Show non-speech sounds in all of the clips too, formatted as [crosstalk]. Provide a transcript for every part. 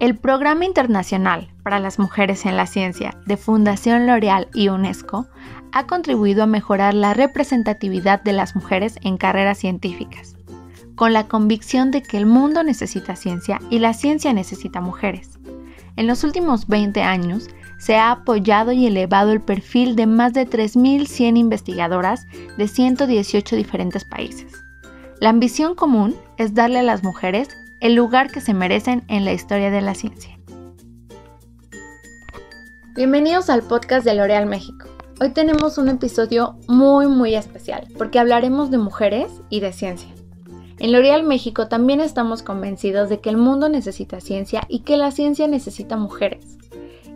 El Programa Internacional para las Mujeres en la Ciencia de Fundación L'Oreal y UNESCO ha contribuido a mejorar la representatividad de las mujeres en carreras científicas, con la convicción de que el mundo necesita ciencia y la ciencia necesita mujeres. En los últimos 20 años se ha apoyado y elevado el perfil de más de 3.100 investigadoras de 118 diferentes países. La ambición común es darle a las mujeres el lugar que se merecen en la historia de la ciencia. Bienvenidos al podcast de L'Oreal México. Hoy tenemos un episodio muy muy especial porque hablaremos de mujeres y de ciencia. En L'Oreal México también estamos convencidos de que el mundo necesita ciencia y que la ciencia necesita mujeres.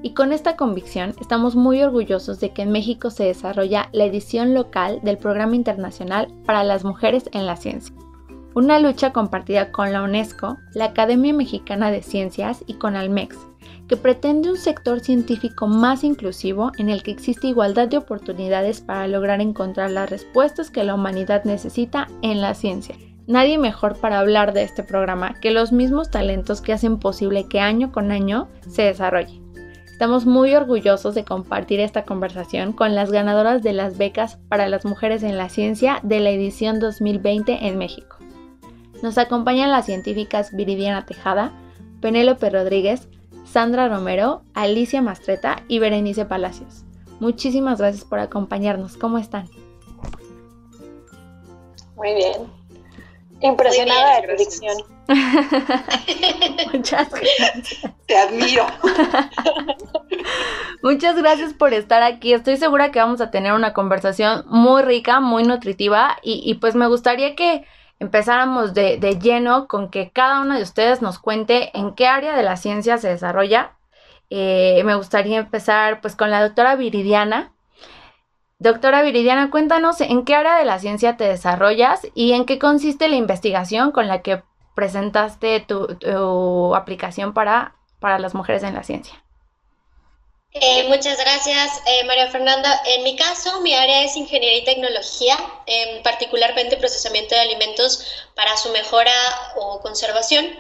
Y con esta convicción estamos muy orgullosos de que en México se desarrolla la edición local del Programa Internacional para las Mujeres en la Ciencia una lucha compartida con la UNESCO, la Academia Mexicana de Ciencias y con Almex, que pretende un sector científico más inclusivo en el que existe igualdad de oportunidades para lograr encontrar las respuestas que la humanidad necesita en la ciencia. Nadie mejor para hablar de este programa que los mismos talentos que hacen posible que año con año se desarrolle. Estamos muy orgullosos de compartir esta conversación con las ganadoras de las becas para las mujeres en la ciencia de la edición 2020 en México. Nos acompañan las científicas Viridiana Tejada, Penélope Rodríguez, Sandra Romero, Alicia Mastreta y Berenice Palacios. Muchísimas gracias por acompañarnos. ¿Cómo están? Muy bien. Impresionada de predicción. [laughs] Muchas gracias. Te admiro. [laughs] Muchas gracias por estar aquí. Estoy segura que vamos a tener una conversación muy rica, muy nutritiva y, y pues me gustaría que empezáramos de, lleno con que cada uno de ustedes nos cuente en qué área de la ciencia se desarrolla. Eh, me gustaría empezar pues con la doctora Viridiana. Doctora Viridiana, cuéntanos en qué área de la ciencia te desarrollas y en qué consiste la investigación con la que presentaste tu, aplicación para, para las mujeres en la ciencia. Eh, muchas gracias, eh, María Fernanda. En mi caso, mi área es ingeniería y tecnología, eh, particularmente procesamiento de alimentos para su mejora o conservación.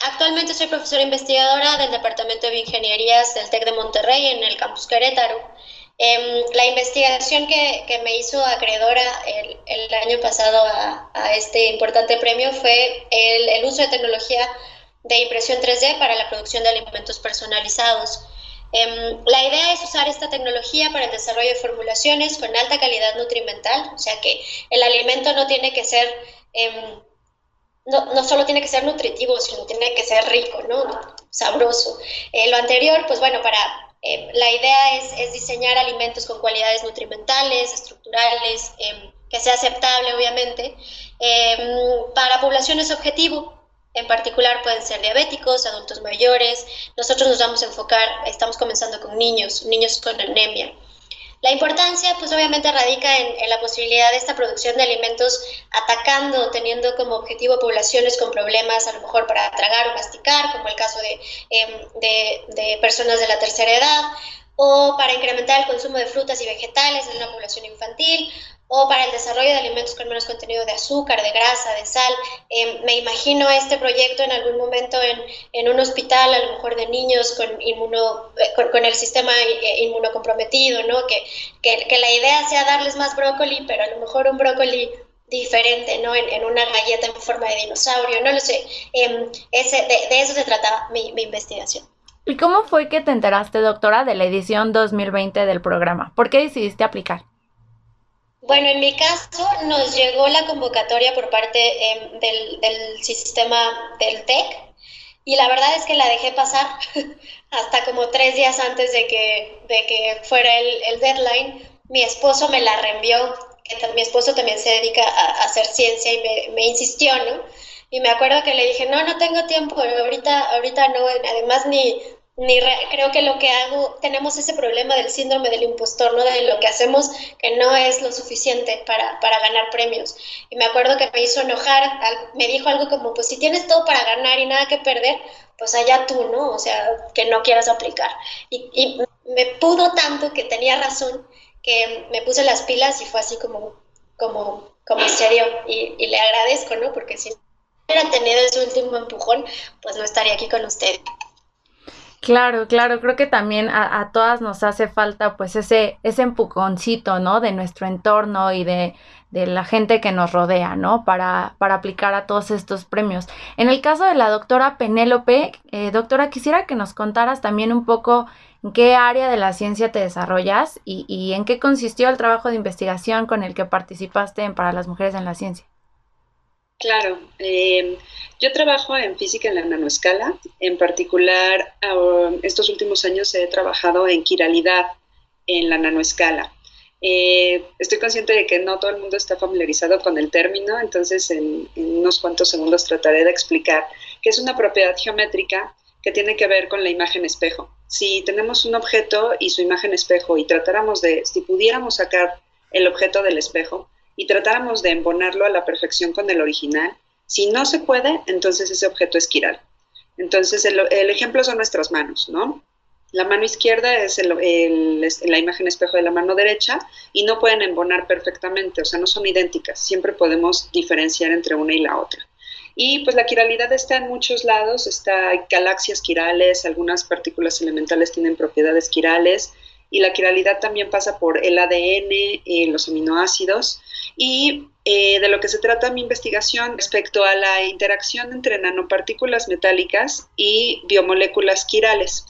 Actualmente soy profesora investigadora del Departamento de Bioingenierías del TEC de Monterrey en el campus Querétaro. Em, la investigación que, que, me hizo acreedora el, el año pasado a, a, este importante premio fue el, el uso de tecnología de impresión 3D para la producción de alimentos personalizados. Em, la idea es usar esta tecnología para el desarrollo de formulaciones con alta calidad nutrimental, o sea que el alimento no tiene que ser, em, no, no, solo tiene que ser nutritivo, sino tiene que ser rico, ¿no? sabroso. Eh, lo anterior, pues bueno, para em, la idea es, es, diseñar alimentos con cualidades nutrimentales, estructurales, que sea aceptable, obviamente, para poblaciones objetivo, en particular pueden ser diabéticos, adultos mayores. Nosotros nos vamos a enfocar, estamos comenzando con niños, niños con anemia. La importancia, pues obviamente radica en, la posibilidad de esta producción de alimentos atacando, teniendo como objetivo poblaciones con problemas, a lo mejor para tragar o masticar, como el caso de, em, de, de personas de la tercera edad, o para incrementar el consumo de frutas y vegetales en una población infantil, o para el desarrollo de alimentos con menos contenido de azúcar, de grasa, de sal. Em, me imagino este proyecto en algún momento en, en, un hospital, a lo mejor de niños con, inmuno, eh, con, el sistema eh, inmunocomprometido, ¿no? Que, que, la idea sea darles más brócoli, pero a lo mejor un brócoli diferente, ¿no? En, en una galleta en forma de dinosaurio, no lo sé. Ese, de, eso se trataba mi investigación. ¿Y cómo fue que te enteraste, doctora, de la edición 2020 del programa? ¿Por qué decidiste aplicar? Bueno, en mi caso nos llegó la convocatoria por parte eh, del, del, sistema del TEC y la verdad es que la dejé pasar [laughs] hasta como tres días antes de que, de que fuera el, el deadline. Mi esposo me la reenvió, que mi esposo también se dedica a, a hacer ciencia y me, me, insistió, ¿no? Y me acuerdo que le dije, no, no tengo tiempo, ahorita, ahorita no, además ni, ni creo que lo que hago, tenemos ese problema del síndrome del impostor, ¿no? De lo que hacemos que no es lo suficiente para, para ganar premios. Y me acuerdo que me hizo enojar, me dijo algo como, pues si tienes todo para ganar y nada que perder, pues allá tú, ¿no? O sea, que no quieras aplicar. Y, y me pudo tanto que tenía razón que me puse las pilas y fue así como, como, como serio. Y, y le agradezco, ¿no? Porque si hubiera tenido ese último empujón, pues no estaría aquí con usted. Claro, claro, creo que también a, todas nos hace falta pues ese, ese empujoncito, ¿no? De nuestro entorno y de, de la gente que nos rodea, ¿no? Para, para, aplicar a todos estos premios. En el caso de la doctora Penélope, eh, doctora, quisiera que nos contaras también un poco en qué área de la ciencia te desarrollas y, y en qué consistió el trabajo de investigación con el que participaste en Para las Mujeres en la Ciencia. Claro, eh, yo trabajo en física en la nanoescala, en particular estos últimos años he trabajado en quiralidad en la nanoescala. Eh, estoy consciente de que no todo el mundo está familiarizado con el término, entonces en, unos cuantos segundos trataré de explicar que es una propiedad geométrica que tiene que ver con la imagen espejo. Si tenemos un objeto y su imagen espejo y tratáramos de, si pudiéramos sacar el objeto del espejo, y tratáramos de embonarlo a la perfección con el original, si no se puede, entonces ese objeto es quiral. Entonces, el, ejemplo son nuestras manos, ¿no? La mano izquierda es la imagen espejo de la mano derecha y no pueden embonar perfectamente, o sea, no son idénticas, siempre podemos diferenciar entre una y la otra. Y pues la quiralidad está en muchos lados, está galaxias quirales, algunas partículas elementales tienen propiedades quirales, y la quiralidad también pasa por el ADN, eh, los aminoácidos y eh, de lo que se trata mi investigación respecto a la interacción entre nanopartículas metálicas y biomoléculas quirales.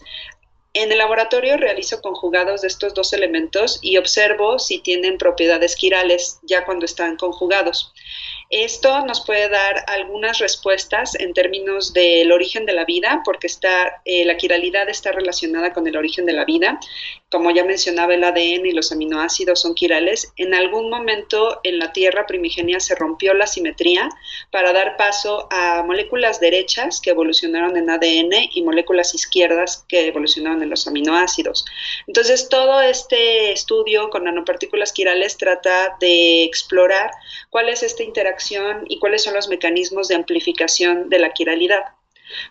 En el laboratorio realizo conjugados de estos dos elementos y observo si tienen propiedades quirales ya cuando están conjugados. Esto nos puede dar algunas respuestas en términos del origen de la vida, porque está, eh, la quiralidad está relacionada con el origen de la vida. Como ya mencionaba, el ADN y los aminoácidos son quirales. En algún momento en la Tierra primigenia se rompió la simetría para dar paso a moléculas derechas que evolucionaron en ADN y moléculas izquierdas que evolucionaron en los aminoácidos. Entonces, todo este estudio con nanopartículas quirales trata de explorar cuál es esta interacción y cuáles son los mecanismos de amplificación de la quiralidad.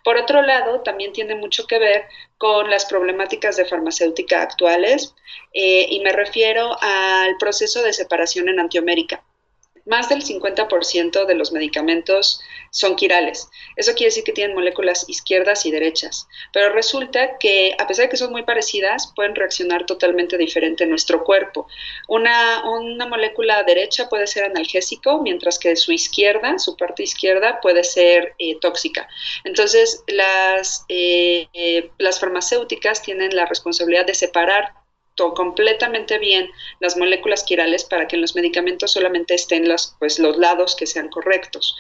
Por otro lado, también tiene mucho que ver con las problemáticas de farmacéutica actuales eh, y me refiero al proceso de separación en Antiomérica más del 50% de los medicamentos son quirales. Eso quiere decir que tienen moléculas izquierdas y derechas. Pero resulta que, a pesar de que son muy parecidas, pueden reaccionar totalmente diferente en nuestro cuerpo. Una, molécula derecha puede ser analgésico, mientras que su izquierda, su parte izquierda, puede ser eh, tóxica. Entonces, las, eh, eh, las farmacéuticas tienen la responsabilidad de separar completamente bien las moléculas quirales para que en los medicamentos solamente estén los, pues, los lados que sean correctos.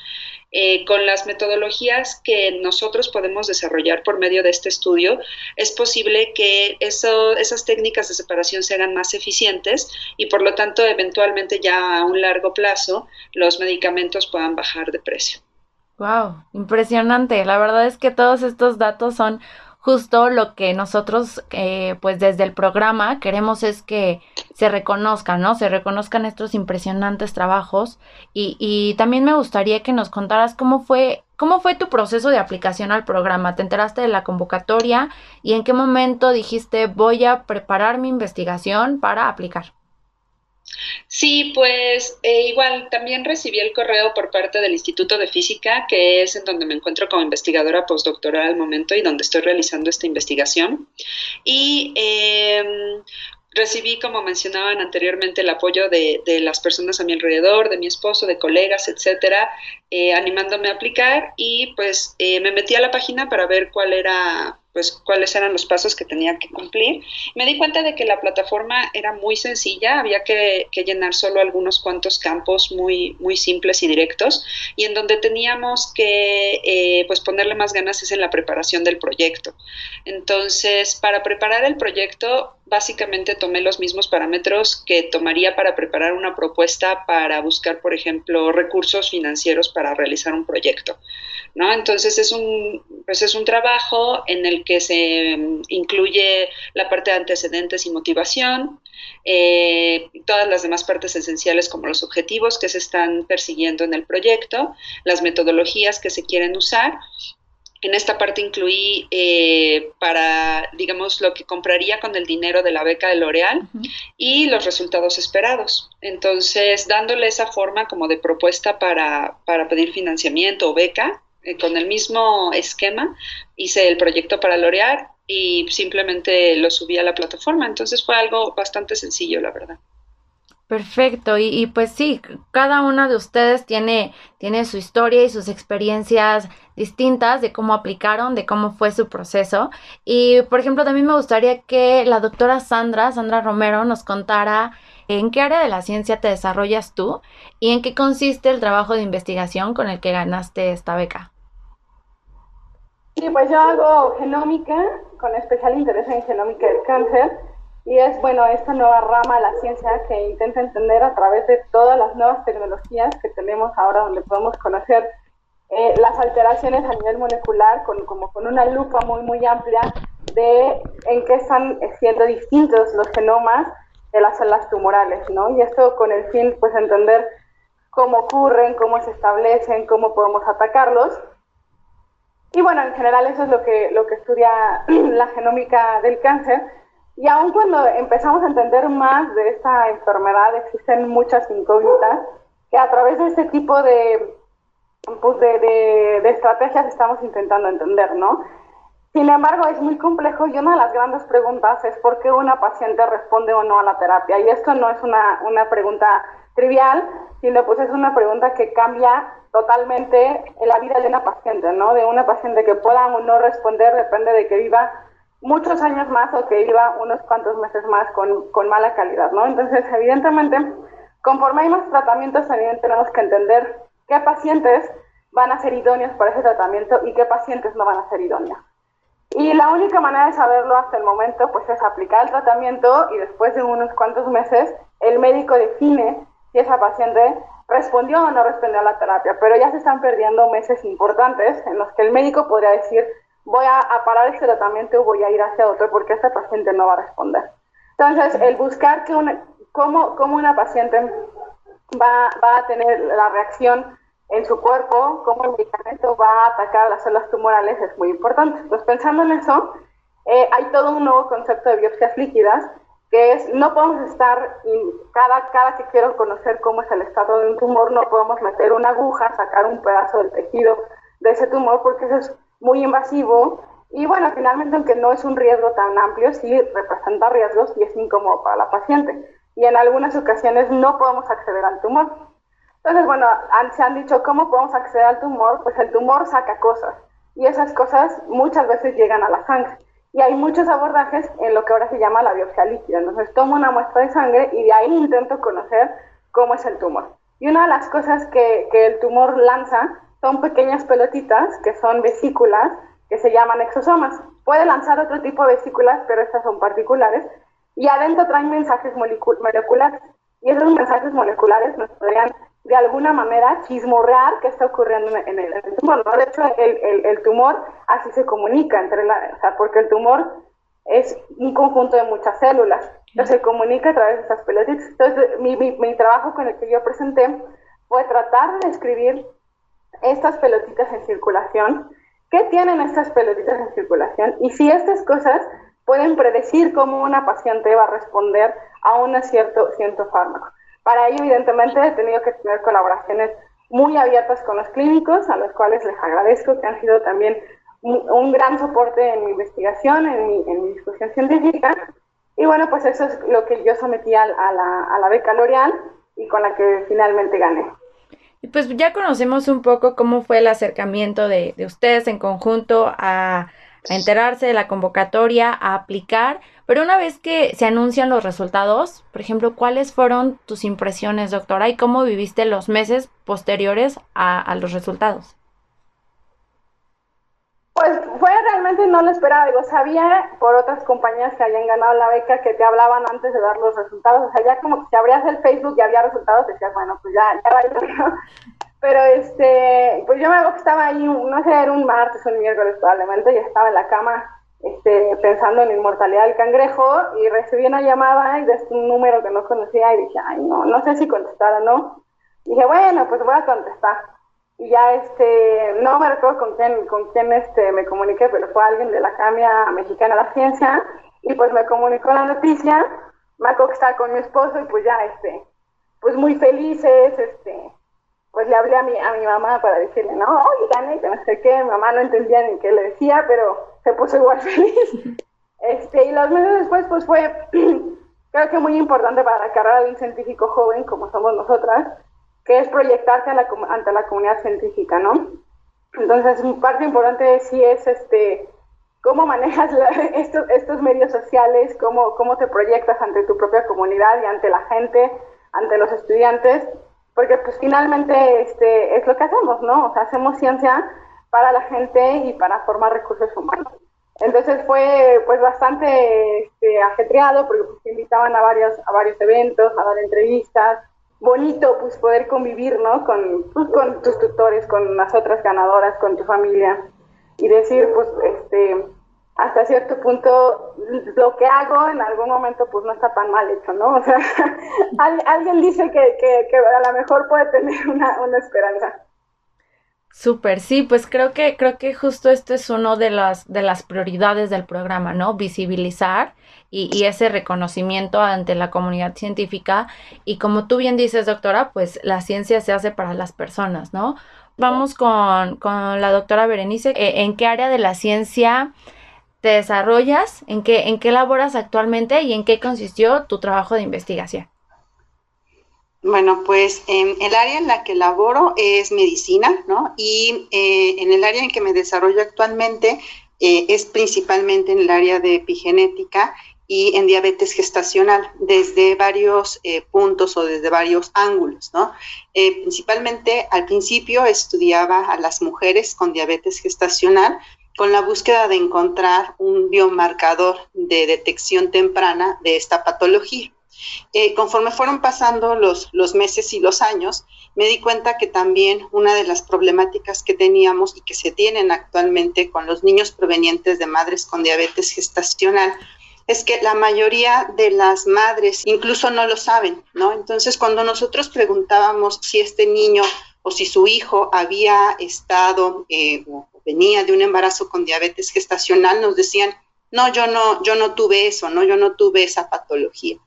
Eh, con las metodologías que nosotros podemos desarrollar por medio de este estudio, es posible que esas técnicas de separación se hagan más eficientes y por lo tanto eventualmente ya a un largo plazo los medicamentos puedan bajar de precio. Wow, impresionante. La verdad es que todos estos datos son justo lo que nosotros, eh, pues desde el programa queremos es que se reconozcan, ¿no? Se reconozcan estos impresionantes trabajos y, y también me gustaría que nos contaras cómo fue, cómo fue tu proceso de aplicación al programa. ¿Te enteraste de la convocatoria y en qué momento dijiste voy a preparar mi investigación para aplicar? Sí, pues eh, igual también recibí el correo por parte del Instituto de Física, que es en donde me encuentro como investigadora postdoctoral al momento y donde estoy realizando esta investigación. Y em, recibí, como mencionaban anteriormente, el apoyo de, las personas a mi alrededor, de mi esposo, de colegas, etcétera, eh, animándome a aplicar y pues eh, me metí a la página para ver cuál era pues cuáles eran los pasos que tenía que cumplir. Me di cuenta de que la plataforma era muy sencilla, había que, llenar solo algunos cuantos campos muy, muy simples y directos, y en donde teníamos que eh, pues ponerle más ganas es en la preparación del proyecto. Entonces, para preparar el proyecto, básicamente tomé los mismos parámetros que tomaría para preparar una propuesta para buscar, por ejemplo, recursos financieros para realizar un proyecto. ¿no? Entonces es un, pues es un trabajo en el que se mm, incluye la parte de antecedentes y motivación, eh, todas las demás partes esenciales como los objetivos que se están persiguiendo en el proyecto, las metodologías que se quieren usar en esta parte incluí eh, para, digamos, lo que compraría con el dinero de la beca de L'Oreal y los resultados esperados. Entonces, dándole esa forma como de propuesta para, para pedir financiamiento o beca, con el mismo esquema, hice el proyecto para L'Oreal y simplemente lo subí a la plataforma. Entonces fue algo bastante sencillo, la verdad. Perfecto, y, pues sí, cada una de ustedes tiene, tiene su historia y sus experiencias distintas de cómo aplicaron, de cómo fue su proceso. Y por ejemplo, también me gustaría que la doctora Sandra, Sandra Romero, nos contara en qué área de la ciencia te desarrollas tú y en qué consiste el trabajo de investigación con el que ganaste esta beca. Sí, pues yo hago genómica, con especial interés en genómica del cáncer y es, bueno, esta nueva rama de la ciencia que intenta entender a través de todas las nuevas tecnologías que tenemos ahora, donde podemos conocer eh, las alteraciones a nivel molecular, con, como con una lupa muy, muy amplia de en qué están siendo distintos los genomas de las células tumorales, ¿no? Y esto con el fin, pues, entender cómo ocurren, cómo se establecen, cómo podemos atacarlos. Y bueno, en general eso es lo que, lo que estudia [clears throat] la genómica del cáncer y aun cuando empezamos a entender más de esta enfermedad, existen muchas incógnitas que a través de este tipo de, pues de, de, estrategias estamos intentando entender, ¿no? Sin embargo, es muy complejo y una de las grandes preguntas es por qué una paciente responde o no a la terapia. Y esto no es una, una pregunta trivial, sino pues es una pregunta que cambia totalmente la vida de una paciente, ¿no? De una paciente que pueda o no responder depende de que viva muchos años más o que iba unos cuantos meses más con, con mala calidad, ¿no? Entonces, evidentemente, conforme hay más tratamientos, también tenemos que entender qué pacientes van a ser idóneos para ese tratamiento y qué pacientes no van a ser idóneos. Y la única manera de saberlo hasta el momento, pues es aplicar el tratamiento y después de unos cuantos meses, el médico define si esa paciente respondió o no respondió a la terapia, pero ya se están perdiendo meses importantes en los que el médico podría decir, voy a, parar este tratamiento o voy a ir hacia otro porque esta paciente no va a responder. Entonces, el buscar que una, cómo, cómo una paciente va, va, a tener la reacción en su cuerpo, cómo el medicamento va a atacar las células tumorales es muy importante. Entonces, pensando en eso, eh, hay todo un nuevo concepto de biopsias líquidas, que es, no podemos estar, cada, cada que quiero conocer cómo es el estado de un tumor, no podemos meter una aguja, sacar un pedazo del tejido de ese tumor, porque eso es muy invasivo y bueno, finalmente aunque no es un riesgo tan amplio, sí representa riesgos y es incómodo para la paciente. Y en algunas ocasiones no podemos acceder al tumor. Entonces, bueno, se han dicho, ¿cómo podemos acceder al tumor? Pues el tumor saca cosas y esas cosas muchas veces llegan a la sangre. Y hay muchos abordajes en lo que ahora se llama la biopsia líquida. Entonces tomo una muestra de sangre y de ahí intento conocer cómo es el tumor. Y una de las cosas que, que el tumor lanza son pequeñas pelotitas que son vesículas que se llaman exosomas. Puede lanzar otro tipo de vesículas, pero estas son particulares. Y adentro traen mensajes moleculares. Y esos mensajes moleculares nos podrían, de alguna manera, chismorrear qué está ocurriendo en el, tumor. De hecho, el, el, tumor así se comunica entre la... O sea, porque el tumor es un conjunto de muchas células. Entonces, se comunica a través de estas pelotitas. Entonces, mi, mi, mi trabajo con el que yo presenté fue tratar de describir estas pelotitas en circulación, qué tienen estas pelotitas en circulación y si estas cosas pueden predecir cómo una paciente va a responder a un cierto, cierto fármaco. Para ello, evidentemente, he tenido que tener colaboraciones muy abiertas con los clínicos, a los cuales les agradezco, que han sido también un, gran soporte en mi investigación, en mi, en mi, discusión científica. Y bueno, pues eso es lo que yo sometí a, la, a la beca L'Oreal y con la que finalmente gané. Y pues ya conocemos un poco cómo fue el acercamiento de, ustedes en conjunto a, a, enterarse de la convocatoria, a aplicar, pero una vez que se anuncian los resultados, por ejemplo, ¿cuáles fueron tus impresiones, doctora, y cómo viviste los meses posteriores a, los resultados? Pues fue realmente no lo esperaba, digo, sabía por otras compañías que habían ganado la beca que te hablaban antes de dar los resultados, o sea, ya como que si abrías el Facebook y había resultados, decías, bueno, pues ya, ya va [laughs] Pero este, pues yo me acuerdo que estaba ahí, no sé, era un martes o un miércoles probablemente, y estaba en la cama este, pensando en inmortalidad del cangrejo y recibí una llamada y de un número que no conocía y dije, ay, no, no sé si contestar o no. Y dije, bueno, pues voy a contestar y ya este, no me recuerdo con quién, con quién este, me comuniqué, pero fue alguien de la Academia Mexicana de la Ciencia, y pues me comunicó la noticia, me acuerdo que estaba con mi esposo, y pues ya, este, pues muy felices, este, pues le hablé a mi, a mi mamá para decirle, no, oye, gané, que no sé qué, mi mamá no entendía ni qué le decía, pero se puso igual [laughs] feliz. Este, y los meses después, pues fue, [clears throat] creo que muy importante para la carrera de un científico joven, como somos nosotras, que es proyectarse ante la comunidad científica, ¿no? Entonces, parte importante sí es este, cómo manejas [laughs] estos, estos medios sociales, cómo, cómo te proyectas ante tu propia comunidad y ante la gente, ante los estudiantes, porque pues finalmente este, es lo que hacemos, ¿no? O sea, hacemos ciencia para la gente y para formar recursos humanos. Entonces fue pues bastante este, ajetreado porque pues, te invitaban a varios, a varios eventos, a dar entrevistas. Bonito pues poder convivir, ¿no? Con, pues, con tus tutores, con las otras ganadoras, con tu familia y decir pues este hasta cierto punto lo que hago en algún momento pues no está tan mal hecho, ¿no? [laughs] O sea, alguien dice que, que, a lo mejor puede tener una, una esperanza. Súper, sí, pues creo que, creo que justo esto es uno de las, de las prioridades del programa, ¿no? Visibilizar y, y, ese reconocimiento ante la comunidad científica. Y como tú bien dices, doctora, pues la ciencia se hace para las personas, ¿no? Vamos con, con la doctora Berenice. Eh, ¿En qué área de la ciencia te desarrollas? ¿En qué, ¿En qué laboras actualmente y en qué consistió tu trabajo de investigación? Bueno, pues en el área en la que laboro es medicina, ¿no? Y eh, en el área en que me desarrollo actualmente eh, es principalmente en el área de epigenética y en diabetes gestacional, desde varios eh, puntos o desde varios ángulos, ¿no? principalmente al principio estudiaba a las mujeres con diabetes gestacional con la búsqueda de encontrar un biomarcador de detección temprana de esta patología. Eh, conforme fueron pasando los, meses y los años, me di cuenta que también una de las problemáticas que teníamos y que se tienen actualmente con los niños provenientes de madres con diabetes gestacional es que la mayoría de las madres incluso no lo saben, ¿no? Entonces, cuando nosotros preguntábamos si este niño o si su hijo había estado eh, o venía de un embarazo con diabetes gestacional, nos decían, no, yo no, yo no tuve eso, no, yo no tuve esa patología.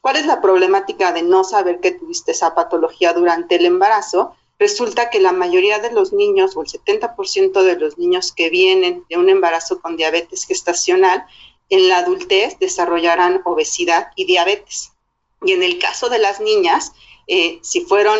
¿Cuál es la problemática de no saber que tuviste esa patología durante el embarazo? Resulta que la mayoría de los niños, o el 70% de los niños que vienen de un embarazo con diabetes gestacional, en la adultez desarrollarán obesidad y diabetes. Y en el caso de las niñas, eh, si fueron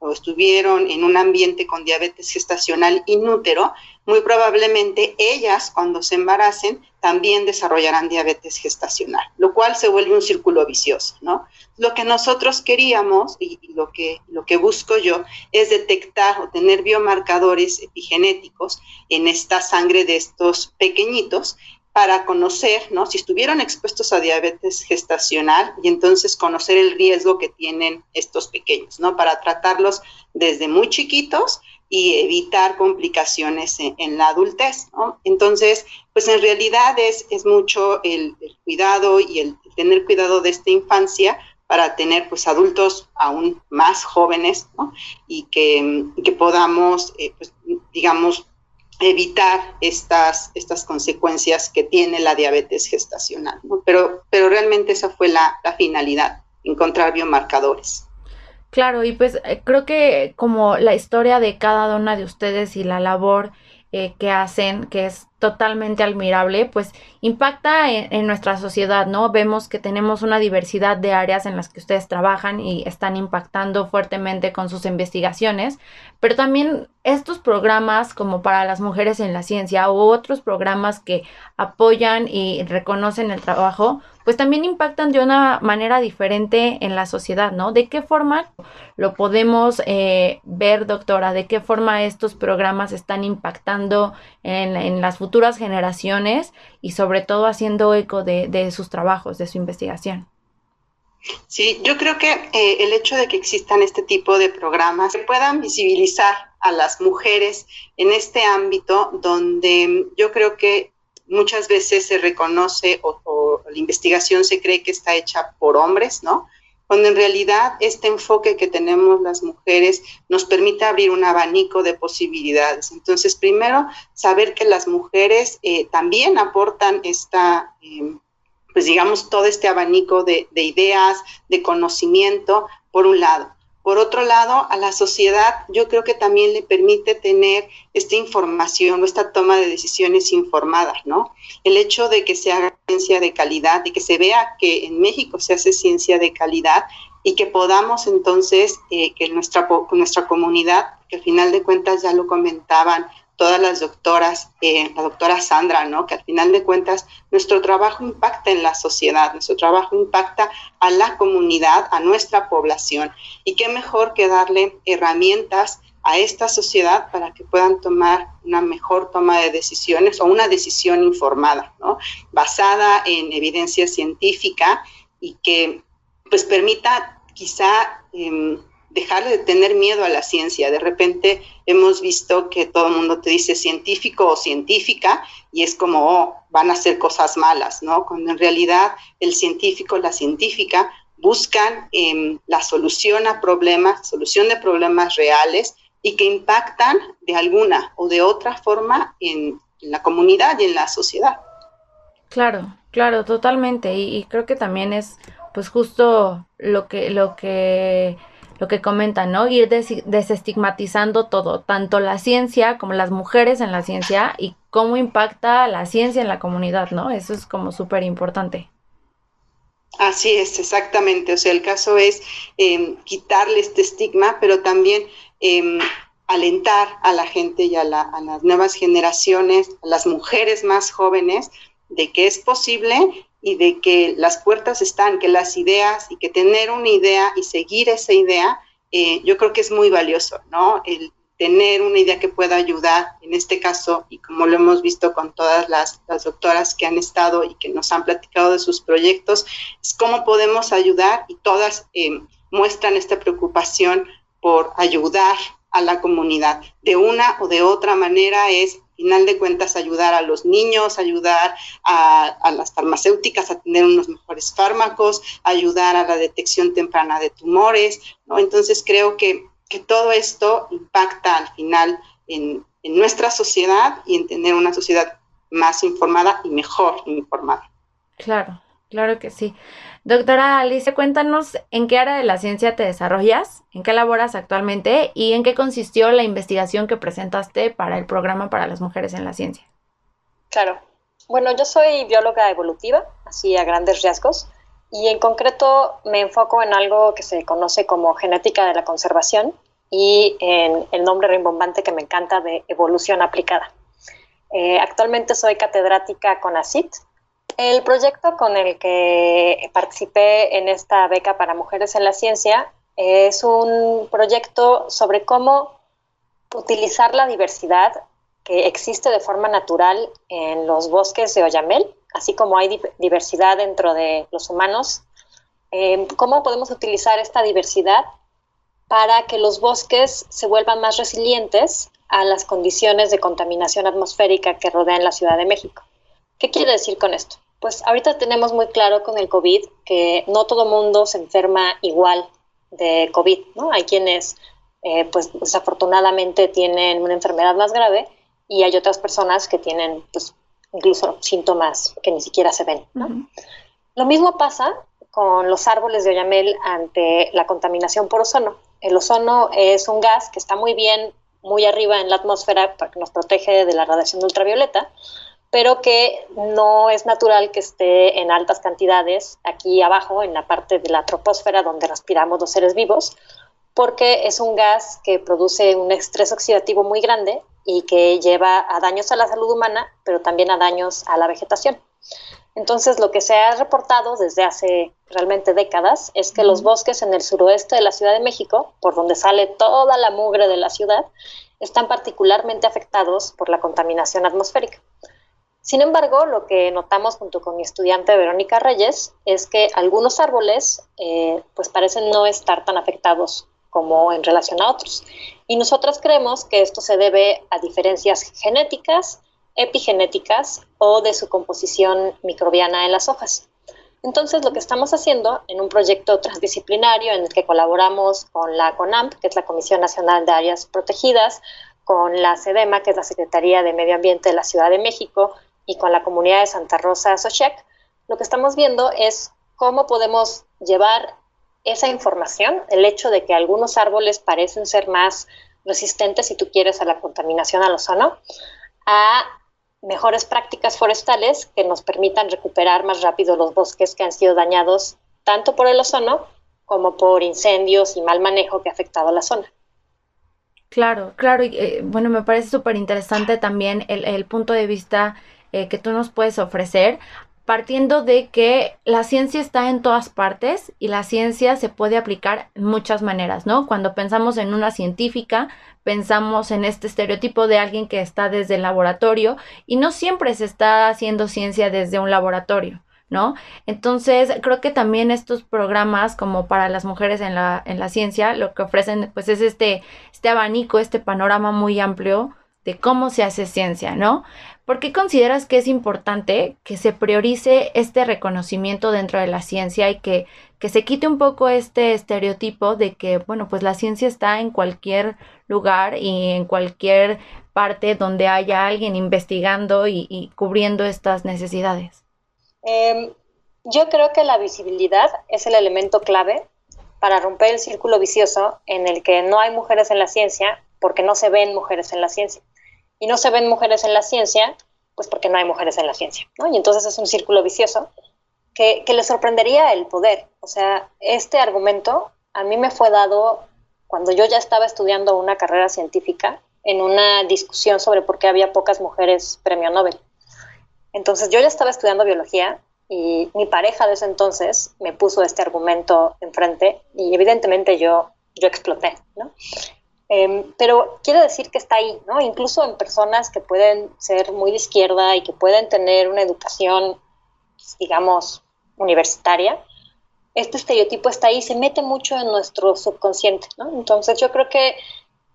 o estuvieron en un ambiente con diabetes gestacional inútero, muy probablemente ellas cuando se embaracen también desarrollarán diabetes gestacional, lo cual se vuelve un círculo vicioso, ¿no? Lo que nosotros queríamos y, lo, que, lo que busco yo es detectar o tener biomarcadores epigenéticos en esta sangre de estos pequeñitos para conocer, ¿no? Si estuvieron expuestos a diabetes gestacional y entonces conocer el riesgo que tienen estos pequeños, ¿no? Para tratarlos desde muy chiquitos y evitar complicaciones en, la adultez. ¿no? Entonces, pues en realidad es, mucho el, cuidado y el tener cuidado de esta infancia para tener pues adultos aún más jóvenes ¿no? y que, que podamos, eh, pues, digamos, evitar estas, estas consecuencias que tiene la diabetes gestacional. ¿no? Pero, pero realmente esa fue la, la finalidad, encontrar biomarcadores. Claro, y pues eh, creo que como la historia de cada una de ustedes y la labor eh, que hacen, que es totalmente admirable, pues impacta en, nuestra sociedad, ¿no? Vemos que tenemos una diversidad de áreas en las que ustedes trabajan y están impactando fuertemente con sus investigaciones, pero también estos programas como para las mujeres en la ciencia u otros programas que apoyan y reconocen el trabajo, pues también impactan de una manera diferente en la sociedad, ¿no? ¿De qué forma lo podemos eh, ver, doctora? ¿De qué forma estos programas están impactando en, las futuras generaciones y sobre todo haciendo eco de, sus trabajos, de su investigación? Sí, yo creo que eh, el hecho de que existan este tipo de programas que puedan visibilizar a las mujeres en este ámbito donde yo creo que muchas veces se reconoce o, la investigación se cree que está hecha por hombres, ¿no? Cuando en realidad este enfoque que tenemos las mujeres nos permite abrir un abanico de posibilidades. Entonces, primero, saber que las mujeres eh, también aportan esta, em, pues digamos, todo este abanico de, de ideas, de conocimiento, por un lado. Por otro lado, a la sociedad yo creo que también le permite tener esta información o esta toma de decisiones informadas, ¿no? El hecho de que se haga ciencia de calidad y que se vea que en México se hace ciencia de calidad y que podamos entonces, eh, que nuestra, nuestra comunidad, que al final de cuentas ya lo comentaban todas las doctoras, eh, la doctora Sandra, ¿no? Que al final de cuentas nuestro trabajo impacta en la sociedad, nuestro trabajo impacta a la comunidad, a nuestra población. Y qué mejor que darle herramientas a esta sociedad para que puedan tomar una mejor toma de decisiones o una decisión informada, ¿no? Basada en evidencia científica y que pues permita quizá em, dejar de tener miedo a la ciencia. De repente hemos visto que todo el mundo te dice científico o científica y es como, oh, van a hacer cosas malas, ¿no? Cuando en realidad el científico, la científica buscan em, la solución a problemas, solución de problemas reales y que impactan de alguna o de otra forma en, la comunidad y en la sociedad. Claro, claro, totalmente. Y, y creo que también es pues justo lo que, lo que lo que comentan, ¿no? Ir desestigmatizando todo, tanto la ciencia como las mujeres en la ciencia y cómo impacta la ciencia en la comunidad, ¿no? Eso es como súper importante. Así es, exactamente. O sea, el caso es em, quitarle este estigma, pero también em, alentar a la gente y a, a las nuevas generaciones, a las mujeres más jóvenes, de que es posible y de que las puertas están, que las ideas y que tener una idea y seguir esa idea, eh, yo creo que es muy valioso, ¿no? El tener una idea que pueda ayudar, en este caso, y como lo hemos visto con todas las, doctoras que han estado y que nos han platicado de sus proyectos, es cómo podemos ayudar y todas eh, muestran esta preocupación por ayudar a la comunidad. De una o de otra manera es final de cuentas ayudar a los niños, ayudar a, las farmacéuticas a tener unos mejores fármacos, ayudar a la detección temprana de tumores, ¿no? Entonces creo que, todo esto impacta al final en, en nuestra sociedad y en tener una sociedad más informada y mejor informada. Claro, claro que sí. Doctora Alicia, cuéntanos en qué área de la ciencia te desarrollas, en qué laboras actualmente y en qué consistió la investigación que presentaste para el programa para las mujeres en la ciencia. Claro. Bueno, yo soy bióloga evolutiva, así a grandes riesgos, y en concreto me enfoco en algo que se conoce como genética de la conservación y en el nombre rimbombante que me encanta de evolución aplicada. Eh, actualmente soy catedrática con ACIT, el proyecto con el que participé en esta beca para mujeres en la ciencia es un proyecto sobre cómo utilizar la diversidad que existe de forma natural en los bosques de Oyamel, así como hay diversidad dentro de los humanos, em, cómo podemos utilizar esta diversidad para que los bosques se vuelvan más resilientes a las condiciones de contaminación atmosférica que rodean la Ciudad de México. ¿Qué quiere decir con esto? Pues ahorita tenemos muy claro con el COVID que no todo mundo se enferma igual de COVID, ¿no? Hay quienes, eh, pues desafortunadamente tienen una enfermedad más grave y hay otras personas que tienen, pues, incluso síntomas que ni siquiera se ven, ¿no? Lo mismo pasa con los árboles de Oyamel ante la contaminación por ozono. El ozono es un gas que está muy bien, muy arriba en la atmósfera porque nos protege de la radiación ultravioleta, pero que no es natural que esté en altas cantidades aquí abajo, en la parte de la troposfera donde respiramos los seres vivos, porque es un gas que produce un estrés oxidativo muy grande y que lleva a daños a la salud humana, pero también a daños a la vegetación. Entonces, lo que se ha reportado desde hace realmente décadas es que los bosques en el suroeste de la Ciudad de México, por donde sale toda la mugre de la ciudad, están particularmente afectados por la contaminación atmosférica. Sin embargo, lo que notamos junto con mi estudiante Verónica Reyes es que algunos árboles eh, pues parecen no estar tan afectados como en relación a otros. Y nosotras creemos que esto se debe a diferencias genéticas, epigenéticas o de su composición microbiana en las hojas. Entonces, lo que estamos haciendo en un proyecto transdisciplinario en el que colaboramos con la CONAMP, que es la Comisión Nacional de Áreas Protegidas, con la SEDEMA, que es la Secretaría de Medio Ambiente de la Ciudad de México, y con la comunidad de Santa Rosa Sochec, lo que estamos viendo es cómo podemos llevar esa información, el hecho de que algunos árboles parecen ser más resistentes, si tú quieres, a la contaminación al ozono, a mejores prácticas forestales que nos permitan recuperar más rápido los bosques que han sido dañados tanto por el ozono como por incendios y mal manejo que ha afectado a la zona. Claro, claro, eh, bueno, me parece súper interesante también el, punto de vista eh, que tú nos puedes ofrecer, partiendo de que la ciencia está en todas partes y la ciencia se puede aplicar en muchas maneras, ¿no? Cuando pensamos en una científica, pensamos en este estereotipo de alguien que está desde el laboratorio y no siempre se está haciendo ciencia desde un laboratorio. ¿no? Entonces, creo que también estos programas, como para las mujeres en la, en la ciencia, lo que ofrecen, pues, es este, este abanico, este panorama muy amplio de cómo se hace ciencia, ¿no? ¿Por qué consideras que es importante que se priorice este reconocimiento dentro de la ciencia y que, que se quite un poco este estereotipo de que, bueno, pues la ciencia está en cualquier lugar y en cualquier parte donde haya alguien investigando y cubriendo estas necesidades? Em, yo creo que la visibilidad es el elemento clave para romper el círculo vicioso en el que no hay mujeres en la ciencia porque no se ven mujeres en la ciencia. Y no se ven mujeres en la ciencia, pues porque no hay mujeres en la ciencia. Y entonces es un círculo vicioso que, que le sorprendería el poder. O sea, este argumento a mí me fue dado cuando yo ya estaba estudiando una carrera científica en una discusión sobre por qué había pocas mujeres premio Nobel. Entonces yo ya estaba estudiando biología y mi pareja de ese entonces me puso este argumento enfrente y evidentemente yo, yo exploté, ¿no? Em, pero quiero decir que está ahí, ¿no? Incluso en personas que pueden ser muy de izquierda y que pueden tener una educación, digamos, universitaria, este estereotipo está ahí, se mete mucho en nuestro subconsciente, ¿no? Entonces yo creo que,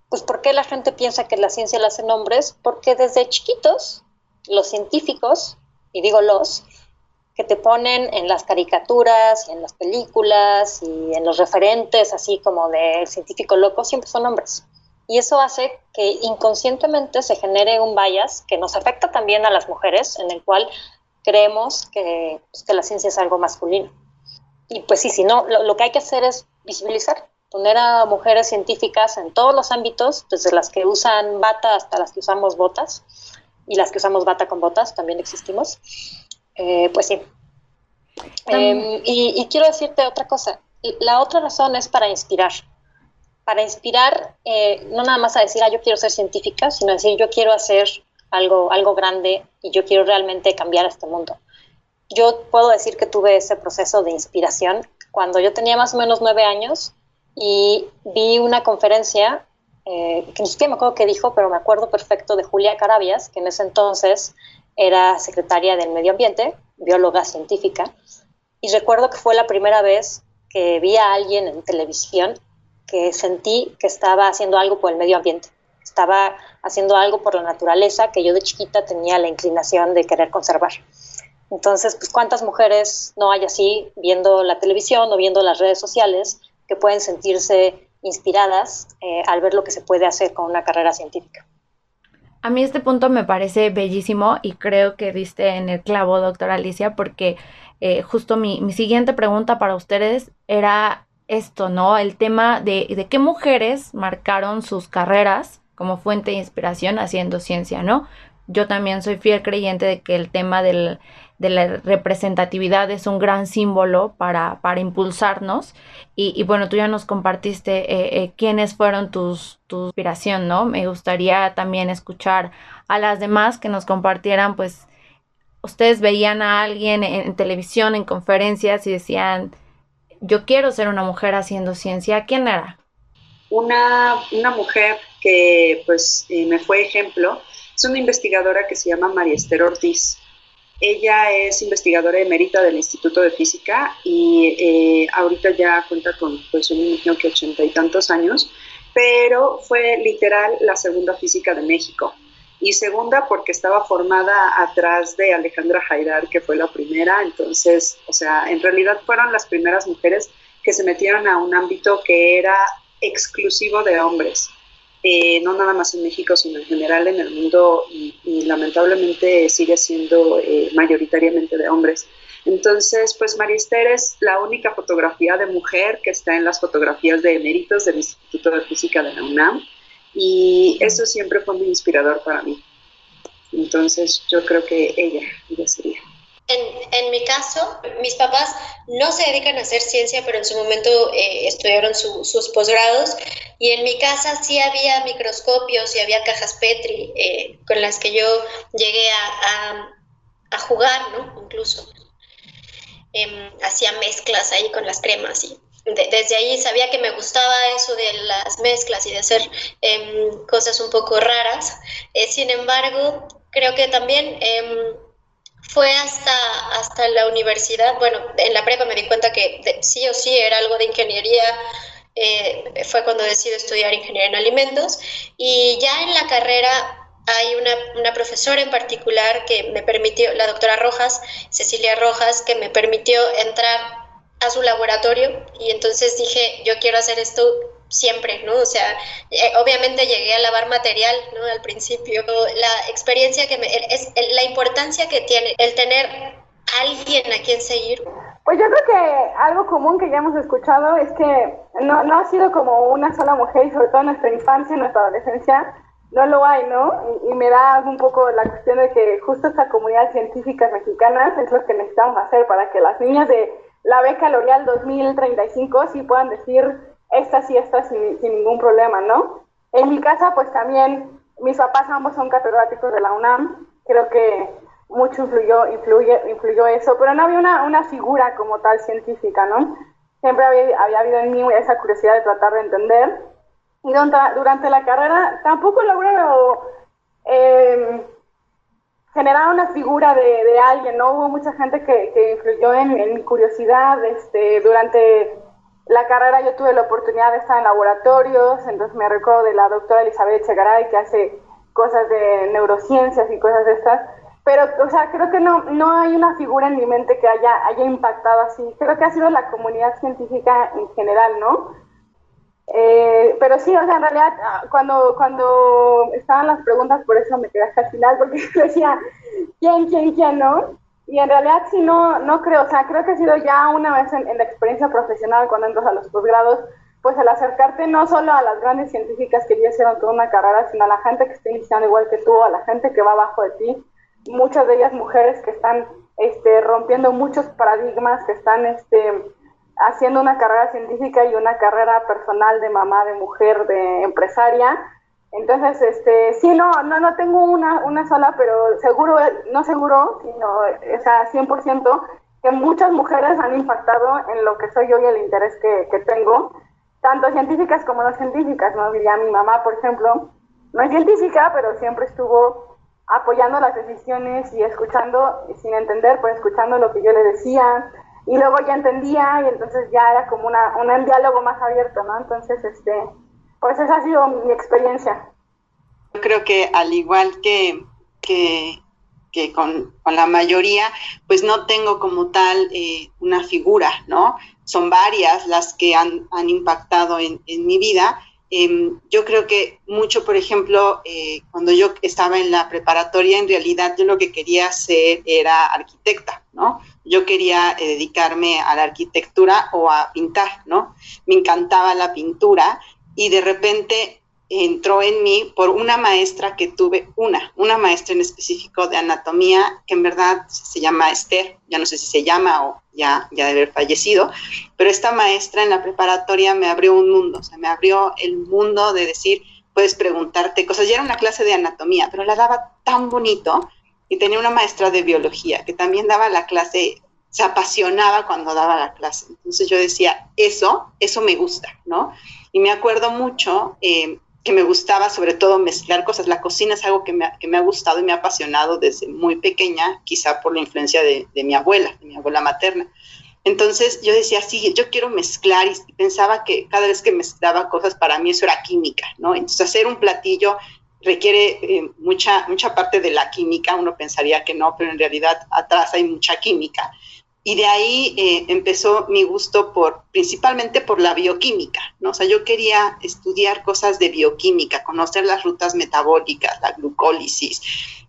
pues, ¿por qué la gente piensa que la ciencia la hacen hombres? Porque desde chiquitos los científicos, y digo los, que te ponen en las caricaturas y en las películas y en los referentes, así como de científico loco, siempre son hombres. Y eso hace que inconscientemente se genere un bias que nos afecta también a las mujeres, en el cual creemos que, pues, que la ciencia es algo masculino. Y pues sí, si no, lo que hay que hacer es visibilizar, poner a mujeres científicas en todos los ámbitos, desde las que usan bata hasta las que usamos botas, y las que usamos bata con botas, también existimos. Eh, pues sí. Em, y, quiero decirte otra cosa. La otra razón es para inspirar. Para inspirar, eh, no nada más a decir, ah, yo quiero ser científica, sino decir, yo quiero hacer algo, algo grande y yo quiero realmente cambiar este mundo. Yo puedo decir que tuve ese proceso de inspiración cuando yo tenía más o menos nueve años y vi una conferencia eh, que ni siquiera me acuerdo qué dijo, pero me acuerdo perfecto de Julia Carabias, que en ese entonces era secretaria del Medio Ambiente, bióloga científica, y recuerdo que fue la primera vez que vi a alguien en televisión que sentí que estaba haciendo algo por el medio ambiente, estaba haciendo algo por la naturaleza que yo de chiquita tenía la inclinación de querer conservar. Entonces, pues cuántas mujeres no hay así viendo la televisión o viendo las redes sociales que pueden sentirse inspiradas eh, al ver lo que se puede hacer con una carrera científica. A mí este punto me parece bellísimo y creo que diste en el clavo, doctora Alicia, porque eh, justo mi, siguiente pregunta para ustedes era esto, ¿no? El tema de, de qué mujeres marcaron sus carreras como fuente de inspiración haciendo ciencia, ¿no? Yo también soy fiel creyente de que el tema del, de la representatividad es un gran símbolo para, para impulsarnos. Y, bueno, tú ya nos compartiste eh, eh, quiénes fueron tus, tu inspiración, ¿no? Me gustaría también escuchar a las demás que nos compartieran, pues, ustedes veían a alguien en, televisión, en conferencias y decían, yo quiero ser una mujer haciendo ciencia. ¿Quién era? Una, una mujer que pues eh, me fue ejemplo es una investigadora que se llama María Esther Ortiz. Ella es investigadora emérita del Instituto de Física y eh, ahorita ya cuenta con pues, un niño que ochenta y tantos años, pero fue literal la segunda física de México. Y segunda porque estaba formada atrás de Alejandra Haidar, que fue la primera. Entonces, o sea, en realidad fueron las primeras mujeres que se metieron a un ámbito que era exclusivo de hombres. Eh, no nada más en México, sino en general en el mundo y, lamentablemente sigue siendo eh, mayoritariamente de hombres. Entonces, pues Marister es la única fotografía de mujer que está en las fotografías de eméritos del Instituto de Física de la UNAM y eso siempre fue muy inspirador para mí. Entonces, yo creo que ella, ella sería. En, mi caso, mis papás no se dedican a hacer ciencia, pero en su momento eh, estudiaron sus posgrados y en mi casa sí había microscopios y había cajas Petri eh, con las que yo llegué a, a, jugar, ¿no? Incluso. Em, hacía mezclas ahí con las cremas y desde ahí sabía que me gustaba eso de las mezclas y de hacer em, cosas un poco raras. Eh, sin embargo, creo que también em, fue hasta, hasta la universidad, bueno, en la prepa me di cuenta que sí o sí era algo de ingeniería, eh, fue cuando decidí estudiar ingeniería en alimentos. Y ya en la carrera hay una, una, profesora en particular que me permitió, la doctora Rojas, Cecilia Rojas, que me permitió entrar a su laboratorio. Y entonces dije, yo quiero hacer esto siempre, ¿no? O sea, eh, obviamente llegué a lavar material, ¿no? Al principio, la experiencia que me, es la importancia que tiene el tener alguien a quien seguir. Pues yo creo que algo común que ya hemos escuchado es que no, no ha sido como una sola mujer y sobre todo en nuestra infancia, en nuestra adolescencia, no lo hay, ¿no? Y, me da un poco la cuestión de que justo esta comunidad científica mexicana es lo que necesitamos hacer para que las niñas de la beca L'Oreal 2035 sí puedan decir esta sí está sin, ningún problema, ¿no? En mi casa, pues también mis papás ambos son catedráticos de la UNAM, creo que mucho influyó, influye, influyó eso, pero no había una, una figura como tal científica, ¿no? Siempre había, había habido en mí esa curiosidad de tratar de entender. Y durante, la carrera tampoco logré eh, generar una figura de, de, alguien, ¿no? Hubo mucha gente que, que influyó en, en, mi curiosidad este, durante la carrera yo tuve la oportunidad de estar en laboratorios, entonces me recuerdo de la doctora Elizabeth Chegaray que hace cosas de neurociencias y cosas de estas, pero, o sea, creo que no, no hay una figura en mi mente que haya, haya impactado así. Creo que ha sido la comunidad científica en general, ¿no? Eh, pero sí, o sea, en realidad, ah, cuando, cuando estaban las preguntas, por eso me quedé hasta el final, porque [laughs] decía, ¿quién, quién, quién, no? Y en realidad sí, no, no creo, o sea, creo que ha sido ya una vez en, la experiencia profesional cuando entras a los posgrados, pues al acercarte no solo a las grandes científicas que ya hicieron toda una carrera, sino a la gente que está iniciando igual que tú, a la gente que va abajo de ti, muchas de ellas mujeres que están este, rompiendo muchos paradigmas, que están este, haciendo una carrera científica y una carrera personal de mamá, de mujer, de empresaria, entonces, este, sí, no, no, no tengo una, una sola, pero seguro, no seguro, sino, o sea, 100%, que muchas mujeres han impactado en lo que soy yo y el interés que, que tengo, tanto científicas como no científicas, ¿no? Diría mi mamá, por ejemplo, no es científica, pero siempre estuvo apoyando las decisiones y escuchando, sin entender, pues escuchando lo que yo le decía, y luego ya entendía, y entonces ya era como una, un diálogo más abierto, ¿no? Entonces, este, pues esa ha sido mi experiencia. Yo creo que al igual que, que, con, la mayoría, pues no tengo como tal eh, una figura, ¿no? Son varias las que han, impactado en, mi vida. Em, yo creo que mucho, por ejemplo, eh, cuando yo estaba en la preparatoria, en realidad yo lo que quería hacer era arquitecta, ¿no? Yo quería eh, dedicarme a la arquitectura o a pintar, ¿no? Me encantaba la pintura y de repente entró en mí por una maestra que tuve, una, una maestra en específico de anatomía, que en verdad se llama Esther, ya no sé si se llama o ya, ya debe haber fallecido, pero esta maestra en la preparatoria me abrió un mundo, o sea, me abrió el mundo de decir, puedes preguntarte cosas. Ya era una clase de anatomía, pero la daba tan bonito y tenía una maestra de biología que también daba la clase se apasionaba cuando daba la clase. Entonces yo decía, eso, eso me gusta, ¿no? Y me acuerdo mucho eh, que me gustaba sobre todo mezclar cosas. La cocina es algo que me, que me, ha gustado y me ha apasionado desde muy pequeña, quizá por la influencia de, de, mi abuela, de mi abuela materna. Entonces yo decía, sí, yo quiero mezclar y pensaba que cada vez que mezclaba cosas para mí eso era química, ¿no? Entonces hacer un platillo requiere eh, mucha, mucha parte de la química, uno pensaría que no, pero en realidad atrás hay mucha química. Y de ahí eh, empezó mi gusto por, principalmente por la bioquímica, ¿no? O sea, yo quería estudiar cosas de bioquímica, conocer las rutas metabólicas, la glucólisis.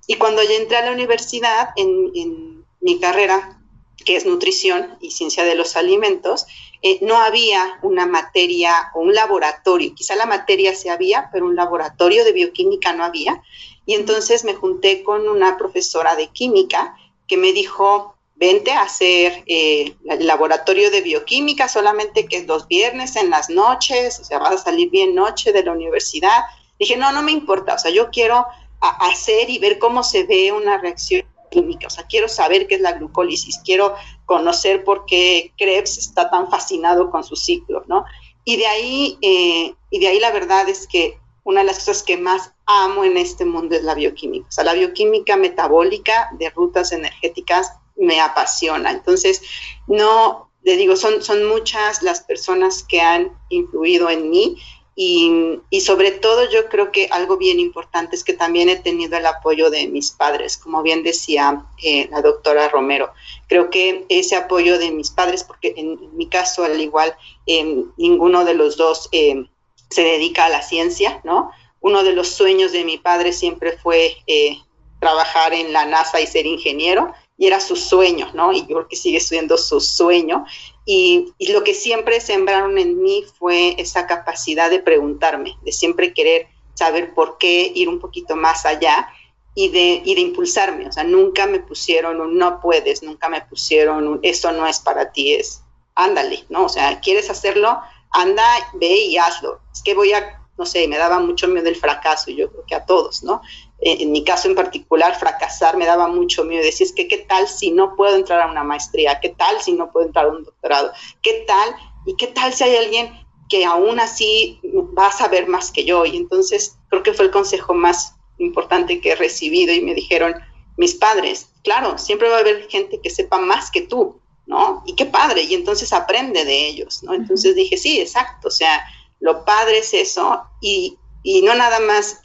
Y cuando ya entré a la universidad, en, mi carrera, que es nutrición y ciencia de los alimentos, eh, no había una materia o un laboratorio. Quizá la materia se había, pero un laboratorio de bioquímica no había. Y entonces me junté con una profesora de química que me dijo, vente a hacer eh, el laboratorio de bioquímica, solamente que es los viernes en las noches, o sea, vas a salir bien noche de la universidad. Dije, no, no me importa, o sea, yo quiero hacer y ver cómo se ve una reacción química, o sea, quiero saber qué es la glucólisis, quiero conocer por qué Krebs está tan fascinado con su ciclo, ¿no? Y de ahí, eh, y de ahí la verdad es que una de las cosas que más amo en este mundo es la bioquímica. O sea, la bioquímica metabólica de rutas energéticas me apasiona. Entonces, no, le digo, son, son muchas las personas que han influido en mí y, sobre todo yo creo que algo bien importante es que también he tenido el apoyo de mis padres, como bien decía eh, la doctora Romero. Creo que ese apoyo de mis padres, porque en, mi caso al igual em, ninguno de los dos em, se dedica a la ciencia, ¿no? Uno de los sueños de mi padre siempre fue eh, trabajar en la NASA y ser ingeniero y era su sueño, ¿no? Y yo creo que sigue siendo su sueño. Y, lo que siempre sembraron en mí fue esa capacidad de preguntarme, de siempre querer saber por qué, ir un poquito más allá y de, y de impulsarme. O sea, nunca me pusieron un no puedes, nunca me pusieron un eso no es para ti, es ándale, ¿no? O sea, quieres hacerlo, anda, ve y hazlo. Es que voy a, no sé, me daba mucho miedo del fracaso, yo creo que a todos, ¿no? En mi caso en particular, fracasar me daba mucho miedo. Decía, es que qué tal si no puedo entrar a una maestría, qué tal si no puedo entrar a un doctorado, qué tal y qué tal si hay alguien que aún así va a saber más que yo. Y entonces creo que fue el consejo más importante que he recibido y me dijeron mis padres, claro, siempre va a haber gente que sepa más que tú, ¿no? Y qué padre, y entonces aprende de ellos, ¿no? Entonces dije, sí, exacto, o sea, lo padre es eso y, y no nada más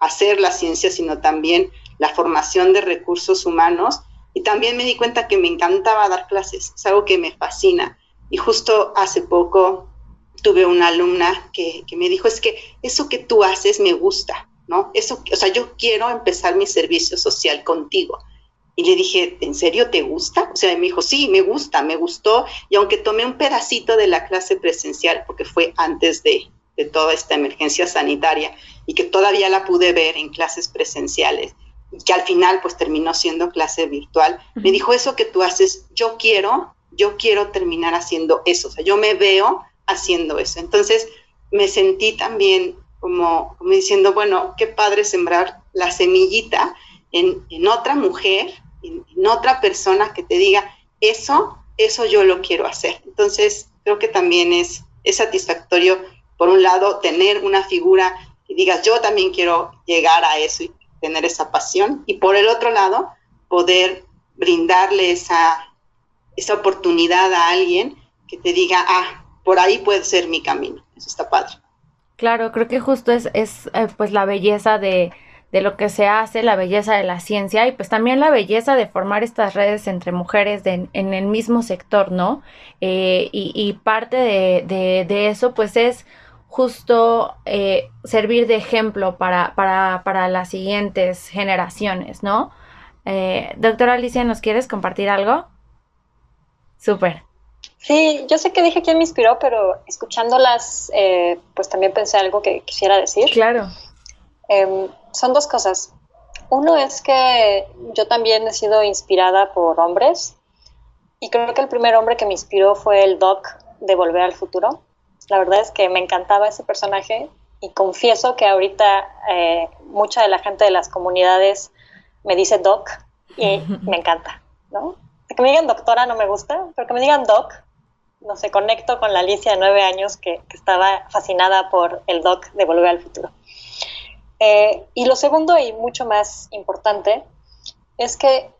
hacer la ciencia, sino también la formación de recursos humanos. Y también me di cuenta que me encantaba dar clases, es algo que me fascina. Y justo hace poco tuve una alumna que, me dijo, es que eso que tú haces me gusta, ¿no? Eso, o sea, yo quiero empezar mi servicio social contigo. Y le dije, ¿en serio te gusta? O sea, me dijo, sí, me gusta, me gustó. Y aunque tomé un pedacito de la clase presencial, porque fue antes de, de toda esta emergencia sanitaria y que todavía la pude ver en clases presenciales y que al final pues terminó siendo clase virtual, me dijo eso que tú haces, yo quiero, yo quiero terminar haciendo eso, o sea, yo me veo haciendo eso. Entonces me sentí también como, como diciendo, bueno, qué padre sembrar la semillita en, en otra mujer, en, en otra persona que te diga, eso, eso yo lo quiero hacer. Entonces creo que también es, es satisfactorio por un lado, tener una figura que digas, yo también quiero llegar a eso y tener esa pasión, y por el otro lado, poder brindarle esa, esa oportunidad a alguien que te diga, ah, por ahí puede ser mi camino. Eso está padre. Claro, creo que justo es, es eh, pues la belleza de, de lo que se hace, la belleza de la ciencia y pues también la belleza de formar estas redes entre mujeres en el mismo sector, ¿no? Eh, y, parte de, de, eso pues es justo eh, servir de ejemplo para, para, para, las siguientes generaciones, ¿no? Eh, doctora Alicia, ¿nos quieres compartir algo? Súper. Sí, yo sé que dije quién me inspiró, pero escuchándolas, eh, pues también pensé algo que quisiera decir. Claro. Em, son dos cosas. Uno es que yo también he sido inspirada por hombres y creo que el primer hombre que me inspiró fue el Doc de Volver al Futuro la verdad es que me encantaba ese personaje y confieso que ahorita eh, mucha de la gente de las comunidades me dice doc y [laughs] me encanta, ¿no? Que me digan doctora no me gusta, pero que me digan doc, no sé, conecto con la Alicia de nueve años que, estaba fascinada por el doc de Volver al Futuro. Eh, y lo segundo y mucho más importante es que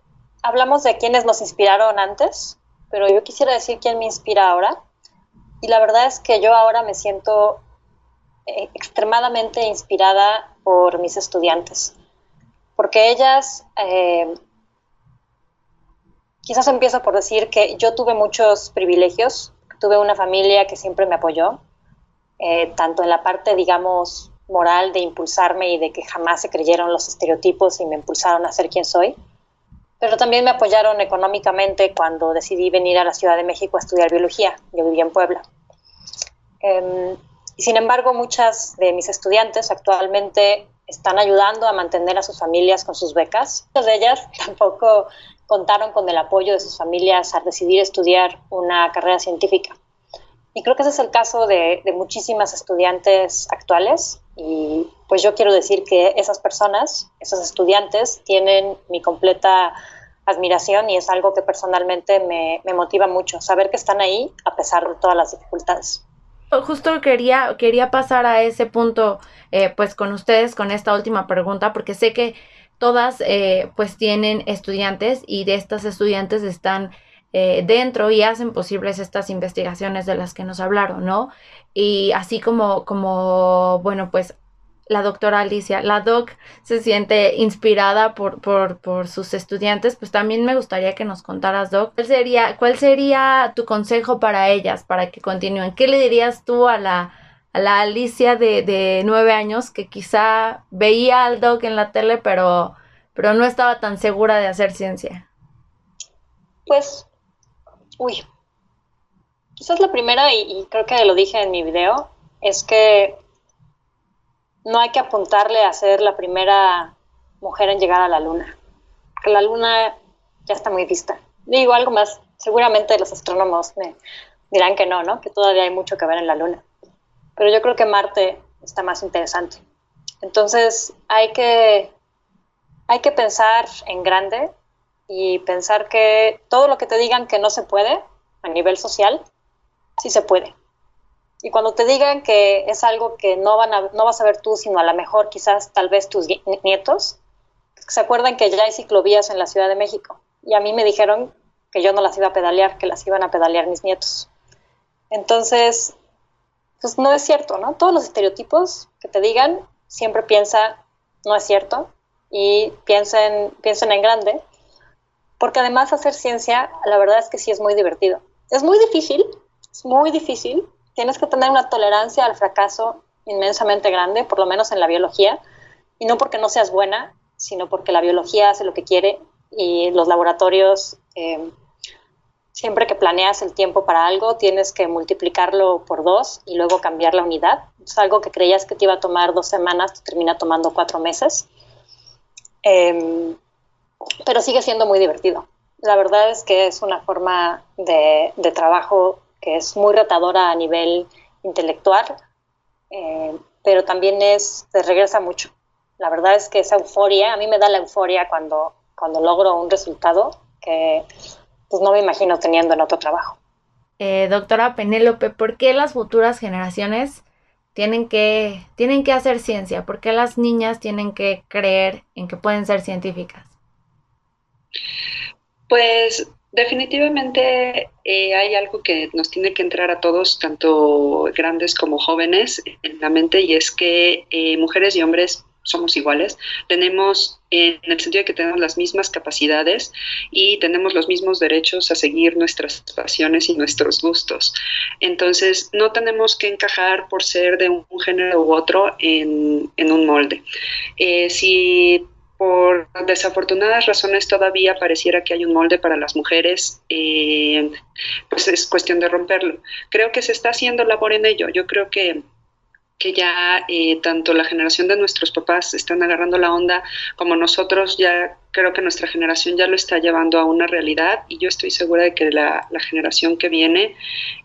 hablamos de quienes nos inspiraron antes, pero yo quisiera decir quién me inspira ahora y la verdad es que yo ahora me siento eh, extremadamente inspirada por mis estudiantes, porque ellas, eh, quizás empiezo por decir que yo tuve muchos privilegios, tuve una familia que siempre me apoyó, eh, tanto en la parte, digamos, moral de impulsarme y de que jamás se creyeron los estereotipos y me impulsaron a ser quien soy, pero también me apoyaron económicamente cuando decidí venir a la Ciudad de México a estudiar biología. Yo vivía en Puebla. Em, sin embargo, muchas de mis estudiantes actualmente están ayudando a mantener a sus familias con sus becas. Muchas de ellas [laughs] tampoco contaron con el apoyo de sus familias al decidir estudiar una carrera científica. Y creo que ese es el caso de muchísimas estudiantes actuales. Y pues yo quiero decir que esas personas, esos estudiantes, tienen mi completa admiración y es algo que personalmente me, me motiva mucho, saber que están ahí a pesar de todas las dificultades. Justo quería, quería pasar a ese punto, eh, pues con ustedes, con esta última pregunta, porque sé que todas, eh, pues tienen estudiantes y de estas estudiantes están eh, dentro y hacen posibles estas investigaciones de las que nos hablaron, ¿no? Y así como, como, bueno, pues la doctora Alicia, la doc se siente inspirada por, por, sus estudiantes, pues también me gustaría que nos contaras, doc, ¿cuál sería, cuál sería tu consejo para ellas, para que continúen? ¿Qué le dirías tú a la, a la Alicia de, de nueve años que quizá veía al doc en la tele, pero, pero no estaba tan segura de hacer ciencia? Pues, uy, quizás la primera, y, creo que lo dije en mi video, es que no hay que apuntarle a ser la primera mujer en llegar a la luna. Que la luna ya está muy vista. Digo algo más, seguramente los astrónomos me dirán que no, ¿no? Que todavía hay mucho que ver en la luna. Pero yo creo que Marte está más interesante. Entonces hay que, hay que pensar en grande y pensar que todo lo que te digan que no se puede a nivel social, sí se puede. Y cuando te digan que es algo que no, van a, no vas a ver tú, sino a lo mejor quizás tal vez tus nietos, se acuerdan que ya hay ciclovías en la Ciudad de México. Y a mí me dijeron que yo no las iba a pedalear, que las iban a pedalear mis nietos. Entonces, pues no es cierto, ¿no? Todos los estereotipos que te digan, siempre piensa, no es cierto, y piensen, piensen en grande, porque además hacer ciencia, la verdad es que sí es muy divertido. Es muy difícil, es muy difícil, tienes que tener una tolerancia al fracaso inmensamente grande, por lo menos en la biología, y no porque no seas buena, sino porque la biología hace lo que quiere y los laboratorios, eh, siempre que planeas el tiempo para algo, tienes que multiplicarlo por dos y luego cambiar la unidad. Es algo que creías que te iba a tomar dos semanas, te termina tomando cuatro meses. Em, pero sigue siendo muy divertido. La verdad es que es una forma de, trabajo que es muy retadora a nivel intelectual, eh, pero también es, te regresa mucho. La verdad es que esa euforia, a mí me da la euforia cuando, cuando logro un resultado que pues no me imagino teniendo en otro trabajo. Eh, doctora Penélope, ¿por qué las futuras generaciones tienen que, tienen que hacer ciencia? ¿Por qué las niñas tienen que creer en que pueden ser científicas? Pues Definitivamente eh, hay algo que nos tiene que entrar a todos, tanto grandes como jóvenes, en la mente y es que eh, mujeres y hombres somos iguales, tenemos en el sentido de que tenemos las mismas capacidades y tenemos los mismos derechos a seguir nuestras pasiones y nuestros gustos. Entonces, no tenemos que encajar por ser de un, género u otro en, un molde. Eh, si por desafortunadas razones todavía pareciera que hay un molde para las mujeres, eh, pues es cuestión de romperlo. Creo que se está haciendo labor en ello. Yo creo que que ya eh, tanto la generación de nuestros papás están agarrando la onda como nosotros ya creo que nuestra generación ya lo está llevando a una realidad y yo estoy segura de que la, generación que viene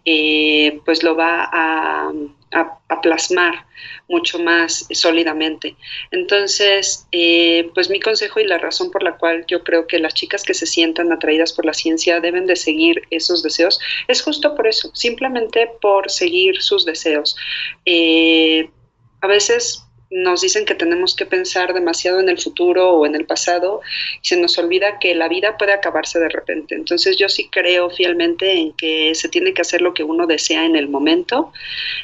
eh, pues lo va a, a, plasmar mucho más sólidamente. Entonces, eh, pues mi consejo y la razón por la cual yo creo que las chicas que se sientan atraídas por la ciencia deben de seguir esos deseos es justo por eso, simplemente por seguir sus deseos. Eh, a veces nos dicen que tenemos que pensar demasiado en el futuro o en el pasado y se nos olvida que la vida puede acabarse de repente. Entonces yo sí creo fielmente en que se tiene que hacer lo que uno desea en el momento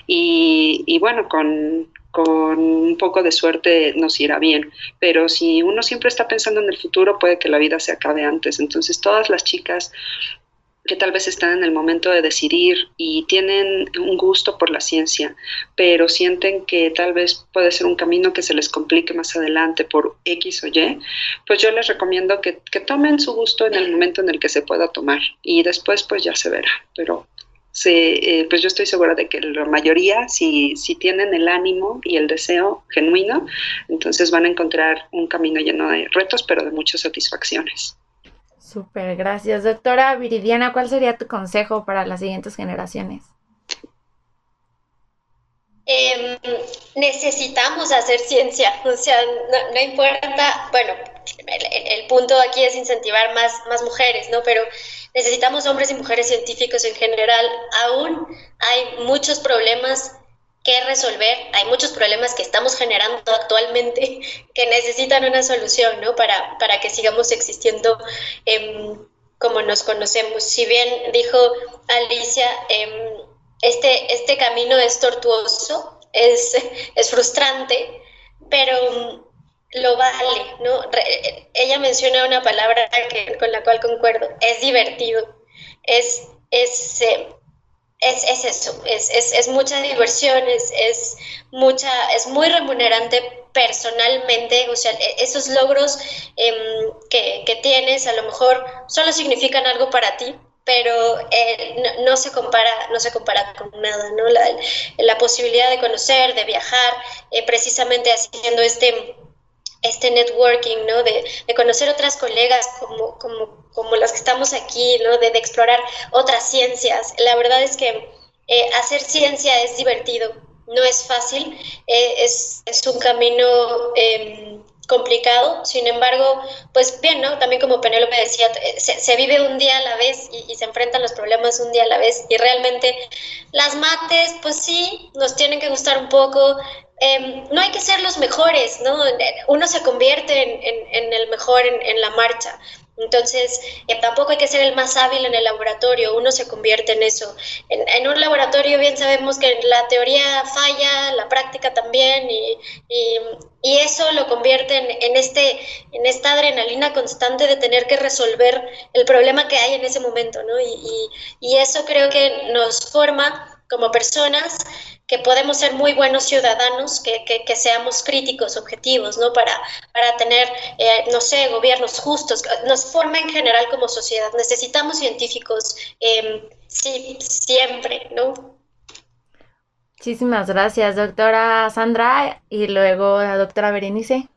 y, bueno, con, con un poco de suerte nos irá bien. Pero si uno siempre está pensando en el futuro, puede que la vida se acabe antes. Entonces, todas las chicas que tal vez están en el momento de decidir y tienen un gusto por la ciencia, pero sienten que tal vez puede ser un camino que se les complique más adelante por X o Y, pues yo les recomiendo que, que tomen su gusto en el momento en el que se pueda tomar y después pues ya se verá, pero eh, pues yo estoy segura de que la mayoría, si, si tienen el ánimo y el deseo genuino, entonces van a encontrar un camino lleno de retos, pero de muchas satisfacciones. Súper, gracias. Doctora Viridiana, ¿cuál sería tu consejo para las siguientes generaciones? Em, necesitamos hacer ciencia, o sea, no, importa, bueno, el, punto aquí es incentivar más, más mujeres, ¿no? Pero necesitamos hombres y mujeres científicos en general. Aún hay muchos problemas que resolver, hay muchos problemas que estamos generando actualmente [laughs] que necesitan una solución, ¿no? Para, para que sigamos existiendo em, como nos conocemos. Si bien dijo Alicia, em, este, este camino es tortuoso, es, [laughs] es frustrante, pero lo vale, ¿no? ella menciona una palabra que, con la cual concuerdo, es divertido, es, es, eh, es, es, eso, es, es, mucha diversión, es, mucha, es muy remunerante personalmente, o sea, e, esos logros em, que, que, tienes a lo mejor solo significan algo para ti, pero eh, no, se compara, no se compara con nada, ¿no? La, la posibilidad de conocer, de viajar, eh, precisamente haciendo este este networking, ¿no? De, conocer otras colegas como, como, como, las que estamos aquí, ¿no? De, explorar otras ciencias. La verdad es que eh, hacer ciencia es divertido, no es fácil, eh, es, es, un camino em, complicado, sin embargo, pues bien, ¿no? También como Penélope decía, eh, se, vive un día a la vez y, se enfrentan los problemas un día a la vez y realmente las mates, pues sí, nos tienen que gustar un poco, Em, no hay que ser los mejores, ¿no? Uno se convierte en, el mejor en, la marcha. Entonces, eh, tampoco hay que ser el más hábil en el laboratorio, uno se convierte en eso. En, un laboratorio bien sabemos que la teoría falla, la práctica también, y, eso lo convierte en, este, en esta adrenalina constante de tener que resolver el problema que hay en ese momento, ¿no? y eso creo que nos forma como personas que podemos ser muy buenos ciudadanos, que, que, seamos críticos, objetivos, ¿no? Para, para tener, eh, no sé, gobiernos justos, nos forma en general como sociedad. Necesitamos científicos, eh, sí, siempre, ¿no? Muchísimas gracias, doctora Sandra, y luego la doctora Berenice.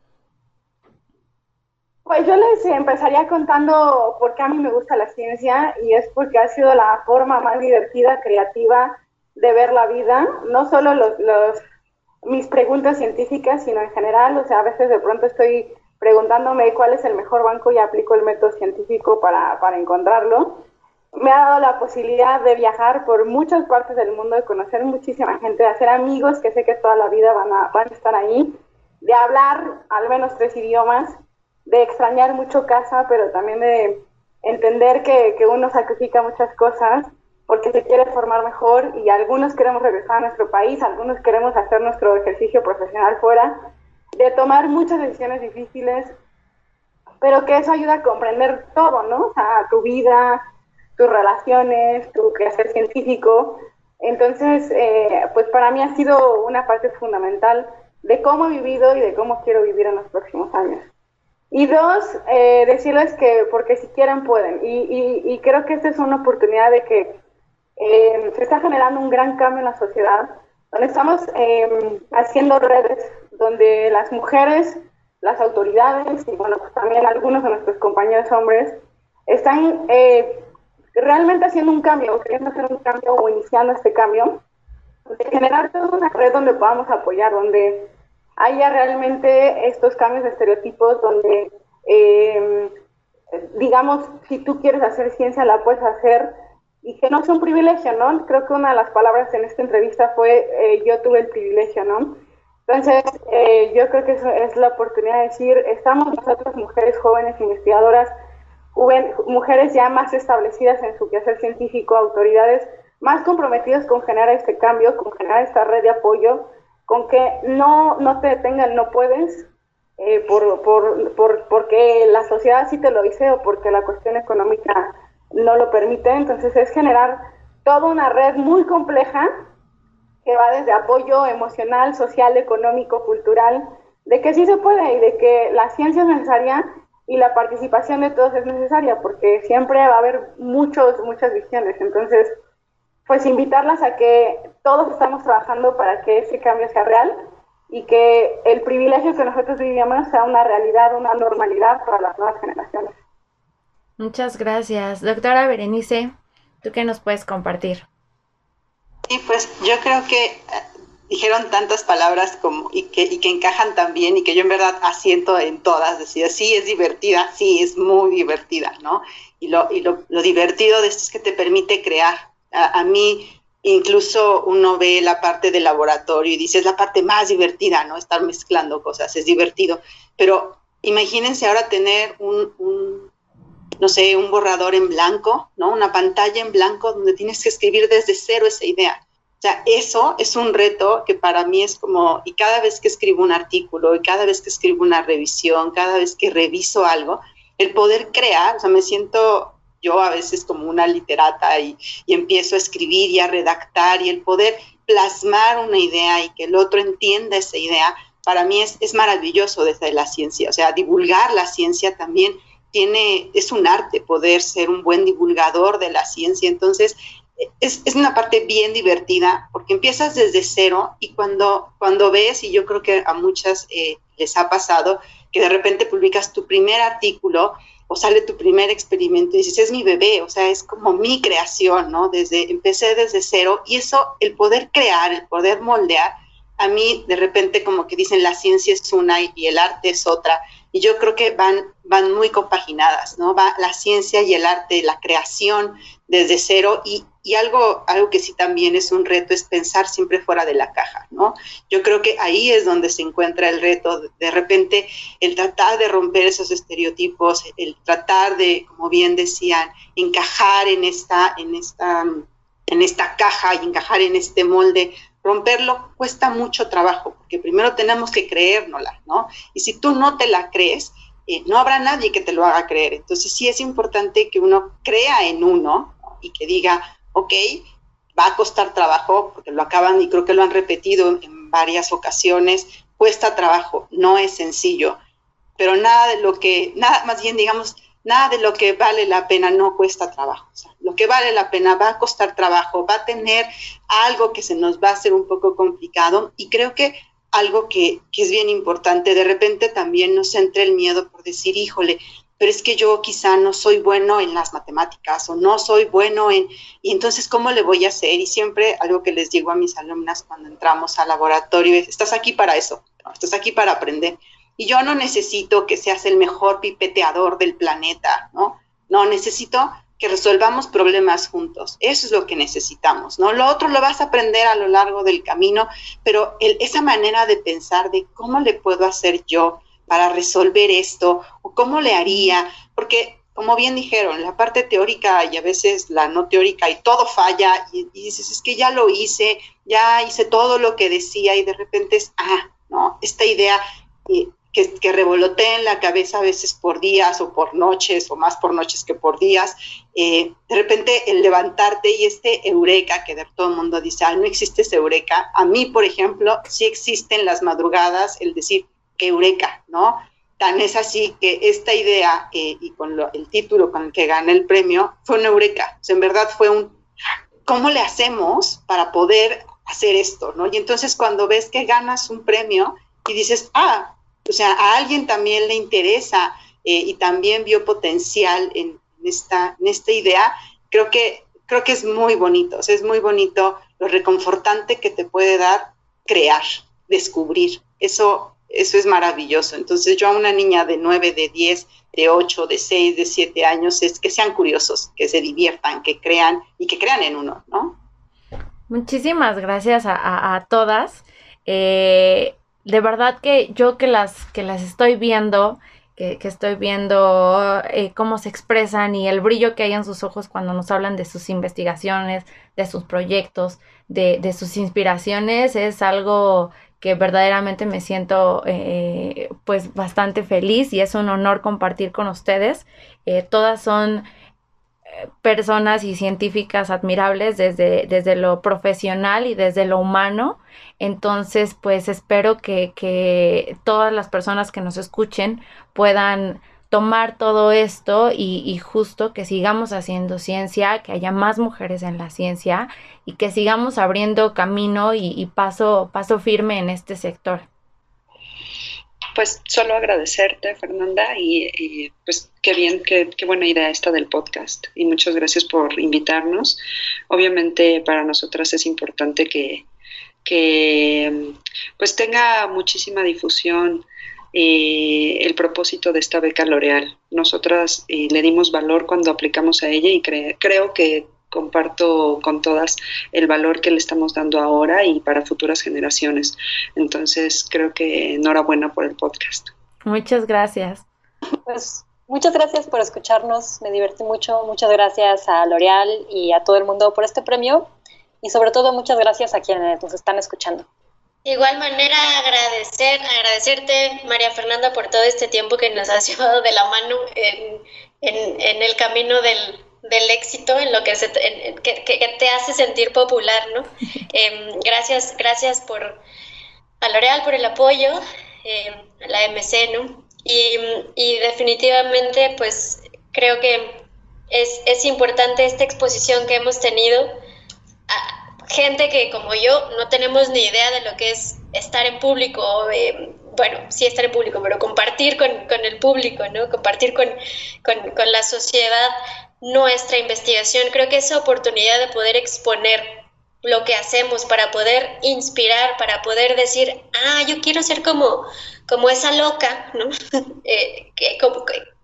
Pues yo les empezaría contando por qué a mí me gusta la ciencia y es porque ha sido la forma más divertida, creativa de ver la vida, no solo los, mis preguntas científicas, sino en general, o sea, a veces de pronto estoy preguntándome cuál es el mejor banco y aplico el método científico para, para encontrarlo. Me ha dado la posibilidad de viajar por muchas partes del mundo, de conocer muchísima gente, de hacer amigos que sé que toda la vida van a, van a estar ahí, de hablar al menos tres idiomas, de extrañar mucho casa, pero también de entender que, que uno sacrifica muchas cosas porque se quiere formar mejor y algunos queremos regresar a nuestro país, algunos queremos hacer nuestro ejercicio profesional fuera, de tomar muchas decisiones difíciles, pero que eso ayuda a comprender todo, ¿no? O sea, tu vida, tus relaciones, tu quehacer científico. Entonces, eh, pues para mí ha sido una parte fundamental de cómo he vivido y de cómo quiero vivir en los próximos años. Y dos, eh, decirles que porque si quieren pueden. Y, y, y creo que esta es una oportunidad de que eh, se está generando un gran cambio en la sociedad, donde estamos eh, haciendo redes, donde las mujeres, las autoridades y bueno, pues también algunos de nuestros compañeros hombres están eh, realmente haciendo un cambio, queriendo hacer un cambio o iniciando este cambio, de generar toda una red donde podamos apoyar, donde haya realmente estos cambios de estereotipos, donde digamos, si tú quieres hacer ciencia, la puedes hacer y que no es un privilegio, ¿no? Creo que una de las palabras en esta entrevista fue eh, yo tuve el privilegio, ¿no? Entonces, eh, yo creo que es la oportunidad de decir, estamos nosotros mujeres jóvenes investigadoras, mujeres ya más establecidas en su quehacer científico, autoridades más comprometidas con generar este cambio, con generar esta red de apoyo, con que no, no te detengan, no puedes, eh, por, por, por, porque la sociedad sí te lo dice o porque la cuestión económica no lo permite. Entonces es generar toda una red muy compleja que va desde apoyo emocional, social, económico, cultural, de que sí se puede y de que la ciencia es necesaria y la participación de todos es necesaria, porque siempre va a haber muchos, muchas visiones. Entonces, pues invitarlas a que todos estamos trabajando para que ese cambio sea real y que el privilegio que nosotros vivimos sea una realidad, una normalidad para las nuevas generaciones. Muchas gracias. Doctora Berenice, ¿tú qué nos puedes compartir? Sí, pues yo creo que eh, dijeron tantas palabras como y que, y que encajan tan bien y que yo en verdad asiento en todas. Decía, sí, es divertida, sí, es muy divertida, ¿no? Y lo, y lo, lo divertido de esto es que te permite crear. A, a, mí incluso uno ve la parte del laboratorio y dice, es la parte más divertida, ¿no? Estar mezclando cosas, es divertido. Pero imagínense ahora tener un, un no sé, un borrador en blanco, ¿no? Una pantalla en blanco donde tienes que escribir desde cero esa idea. O sea, eso es un reto que para mí es como, y cada vez que escribo un artículo, y cada vez que escribo una revisión, cada vez que reviso algo, el poder crear, o sea, me siento yo a veces como una literata y, y empiezo a escribir y a redactar y el poder plasmar una idea y que el otro entienda esa idea, para mí es, es maravilloso desde la ciencia, o sea, divulgar la ciencia también tiene, es un arte poder ser un buen divulgador de la ciencia. Entonces, es, es, una parte bien divertida porque empiezas desde cero y cuando, cuando ves, y yo creo que a muchas eh, les ha pasado, que de repente publicas tu primer artículo o sale tu primer experimento y dices, es mi bebé, o sea, es como mi creación, ¿no? Desde, empecé desde cero y eso, el poder crear, el poder moldear, a mí de repente como que dicen la ciencia es una y el arte es otra, y yo creo que van, van muy compaginadas, ¿no? Va la ciencia y el arte, la creación desde cero y, y, algo, algo que sí también es un reto es pensar siempre fuera de la caja, ¿no? Yo creo que ahí es donde se encuentra el reto, de repente el tratar de romper esos estereotipos, el tratar de, como bien decían, encajar en esta, en esta, en esta caja y encajar en este molde romperlo cuesta mucho trabajo, porque primero tenemos que creérnosla, ¿no? Y si tú no te la crees, eh, no habrá nadie que te lo haga creer. Entonces sí es importante que uno crea en uno y que diga, ok, va a costar trabajo, porque lo acaban y creo que lo han repetido en varias ocasiones, cuesta trabajo, no es sencillo, pero nada de lo que, nada, más bien digamos, nada de lo que vale la pena no cuesta trabajo. Lo que vale la pena va a costar trabajo, va a tener algo que se nos va a hacer un poco complicado y creo que algo que, que es bien importante, de repente también nos entre el miedo por decir, híjole, pero es que yo quizá no soy bueno en las matemáticas o no soy bueno en, y entonces, ¿cómo le voy a hacer? Y siempre algo que les digo a mis alumnas cuando entramos al laboratorio es, estás aquí para eso, estás aquí para aprender. Y yo no necesito que seas el mejor pipeteador del planeta, ¿no? No, necesito que resolvamos problemas juntos. Eso es lo que necesitamos, ¿no? Lo otro lo vas a aprender a lo largo del camino, pero esa manera de pensar de cómo le puedo hacer yo para resolver esto o cómo le haría, porque como bien dijeron, la parte teórica y a veces la no teórica y todo falla y, y dices, es que ya lo hice, ya hice todo lo que decía y de repente es, ah, no, esta idea eh, que, que en la cabeza a veces por días o por noches o más por noches que por días. Eh, de repente el levantarte y este eureka que de todo el mundo dice, no existe ese eureka. A mí, por ejemplo, sí existen las madrugadas el decir, eureka, ¿no? Tan es así que esta idea eh, y con el título con el que gané el premio fue un eureka. O sea, en verdad fue un, ¿cómo le hacemos para poder hacer esto, ¿no? Y entonces cuando ves que ganas un premio y dices, ah, o sea, a alguien también le interesa eh, y también vio potencial en, esta, en esta idea, creo que, creo que es muy bonito, o sea, es muy bonito lo reconfortante que te puede dar crear, descubrir. Eso, eso es maravilloso. Entonces yo a una niña de 9, de 10, de 8, de 6, de 7 años es que sean curiosos, que se diviertan, que crean y que crean en uno, ¿no? Muchísimas gracias a, a, todas. Eh, de verdad que yo que las, que las estoy viendo, que, que estoy viendo eh, cómo se expresan y el brillo que hay en sus ojos cuando nos hablan de sus investigaciones, de sus proyectos, de, de sus inspiraciones, es algo que verdaderamente me siento eh, pues bastante feliz y es un honor compartir con ustedes. Eh, todas son personas y científicas admirables desde, desde lo profesional y desde lo humano. Entonces, pues espero que, que todas las personas que nos escuchen puedan tomar todo esto y, justo que sigamos haciendo ciencia, que haya más mujeres en la ciencia y que sigamos abriendo camino y, paso, paso firme en este sector. Pues solo agradecerte, Fernanda, y, pues qué bien, qué, qué, buena idea esta del podcast. Y muchas gracias por invitarnos. Obviamente para nosotras es importante que, que pues tenga muchísima difusión eh, el propósito de esta beca L'Oreal. Nosotras eh, le dimos valor cuando aplicamos a ella y creo que comparto con todas el valor que le estamos dando ahora y para futuras generaciones. Entonces, creo que enhorabuena por el podcast. Muchas gracias. Pues muchas gracias por escucharnos, me divertí mucho. Muchas gracias a L'Oreal y a todo el mundo por este premio y sobre todo muchas gracias a quienes nos están escuchando. De igual manera, agradecer, agradecerte, María Fernanda, por todo este tiempo que nos has [laughs] llevado de la mano en, en, el camino del, del, éxito, en lo que, se, que, te hace sentir popular, ¿no? [laughs] Em, gracias, gracias por a L'Oreal por el apoyo, em, a la MC, ¿no? Y, y, definitivamente, pues, creo que es, es importante esta exposición que hemos tenido gente que como yo no tenemos ni idea de lo que es estar en público, bueno, sí estar en público, pero compartir con, el público, ¿no? Compartir con, con, la sociedad nuestra investigación. Creo que esa oportunidad de poder exponer lo que hacemos para poder inspirar, para poder decir, ah, yo quiero ser como, como esa loca, ¿no? [laughs] Eh,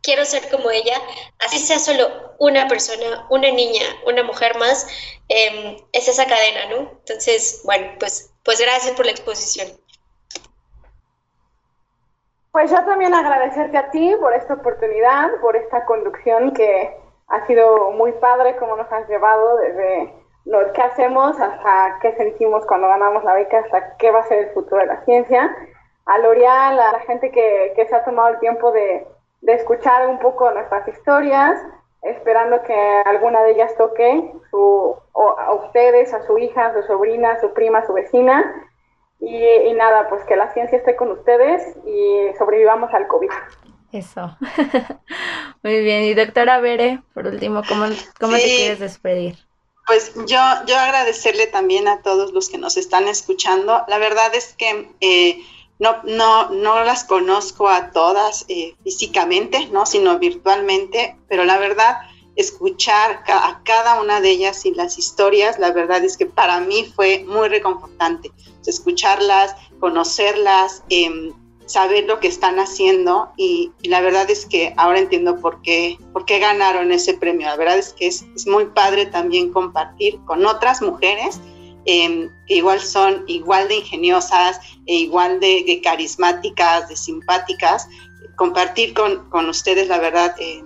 quiero ser como ella, así sea solo una persona, una niña, una mujer más, em, es esa cadena, ¿no? Entonces, bueno, pues, pues gracias por la exposición. Pues yo también agradecerte a ti por esta oportunidad, por esta conducción que ha sido muy padre, como nos has llevado desde lo que hacemos hasta qué sentimos cuando ganamos la beca, hasta qué va a ser el futuro de la ciencia. A L'Oreal, a la gente que, que se ha tomado el tiempo de, de escuchar un poco nuestras historias, esperando que alguna de ellas toque su, a ustedes, a su hija, su sobrina, su prima, su vecina. Y, nada, pues que la ciencia esté con ustedes y sobrevivamos al COVID. Eso. [laughs] Muy bien. Y doctora Bere, por último, ¿cómo, cómo te quieres despedir? Pues yo, yo agradecerle también a todos los que nos están escuchando. La verdad es que eh, no, no, no las conozco a todas eh, físicamente, ¿no? sino virtualmente, pero la verdad, escuchar a cada una de ellas y las historias, la verdad es que para mí fue muy reconfortante. Escucharlas, conocerlas, em, saber lo que están haciendo y, la verdad es que ahora entiendo por qué, por qué ganaron ese premio. La verdad es que es, muy padre también compartir con otras mujeres Em, que igual son igual de ingeniosas, e igual de, carismáticas, de simpáticas, compartir con, con ustedes, la verdad, eh,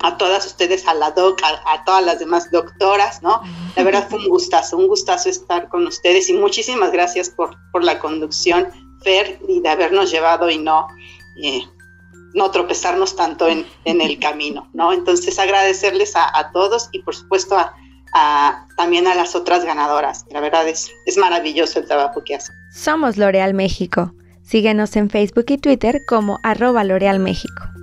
a todas ustedes, a la doc, a, todas las demás doctoras, ¿no? La verdad fue un gustazo, un gustazo estar con ustedes y muchísimas gracias por, por la conducción, Fer, y de habernos llevado y no, eh, no tropezarnos tanto en, en, el [laughs] camino, ¿no? Entonces agradecerles a, a todos y por supuesto a, también a las otras ganadoras. La verdad es, es maravilloso el trabajo que hacen. Somos L'Oreal México. Síguenos en Facebook y Twitter como arroba L'Oreal México.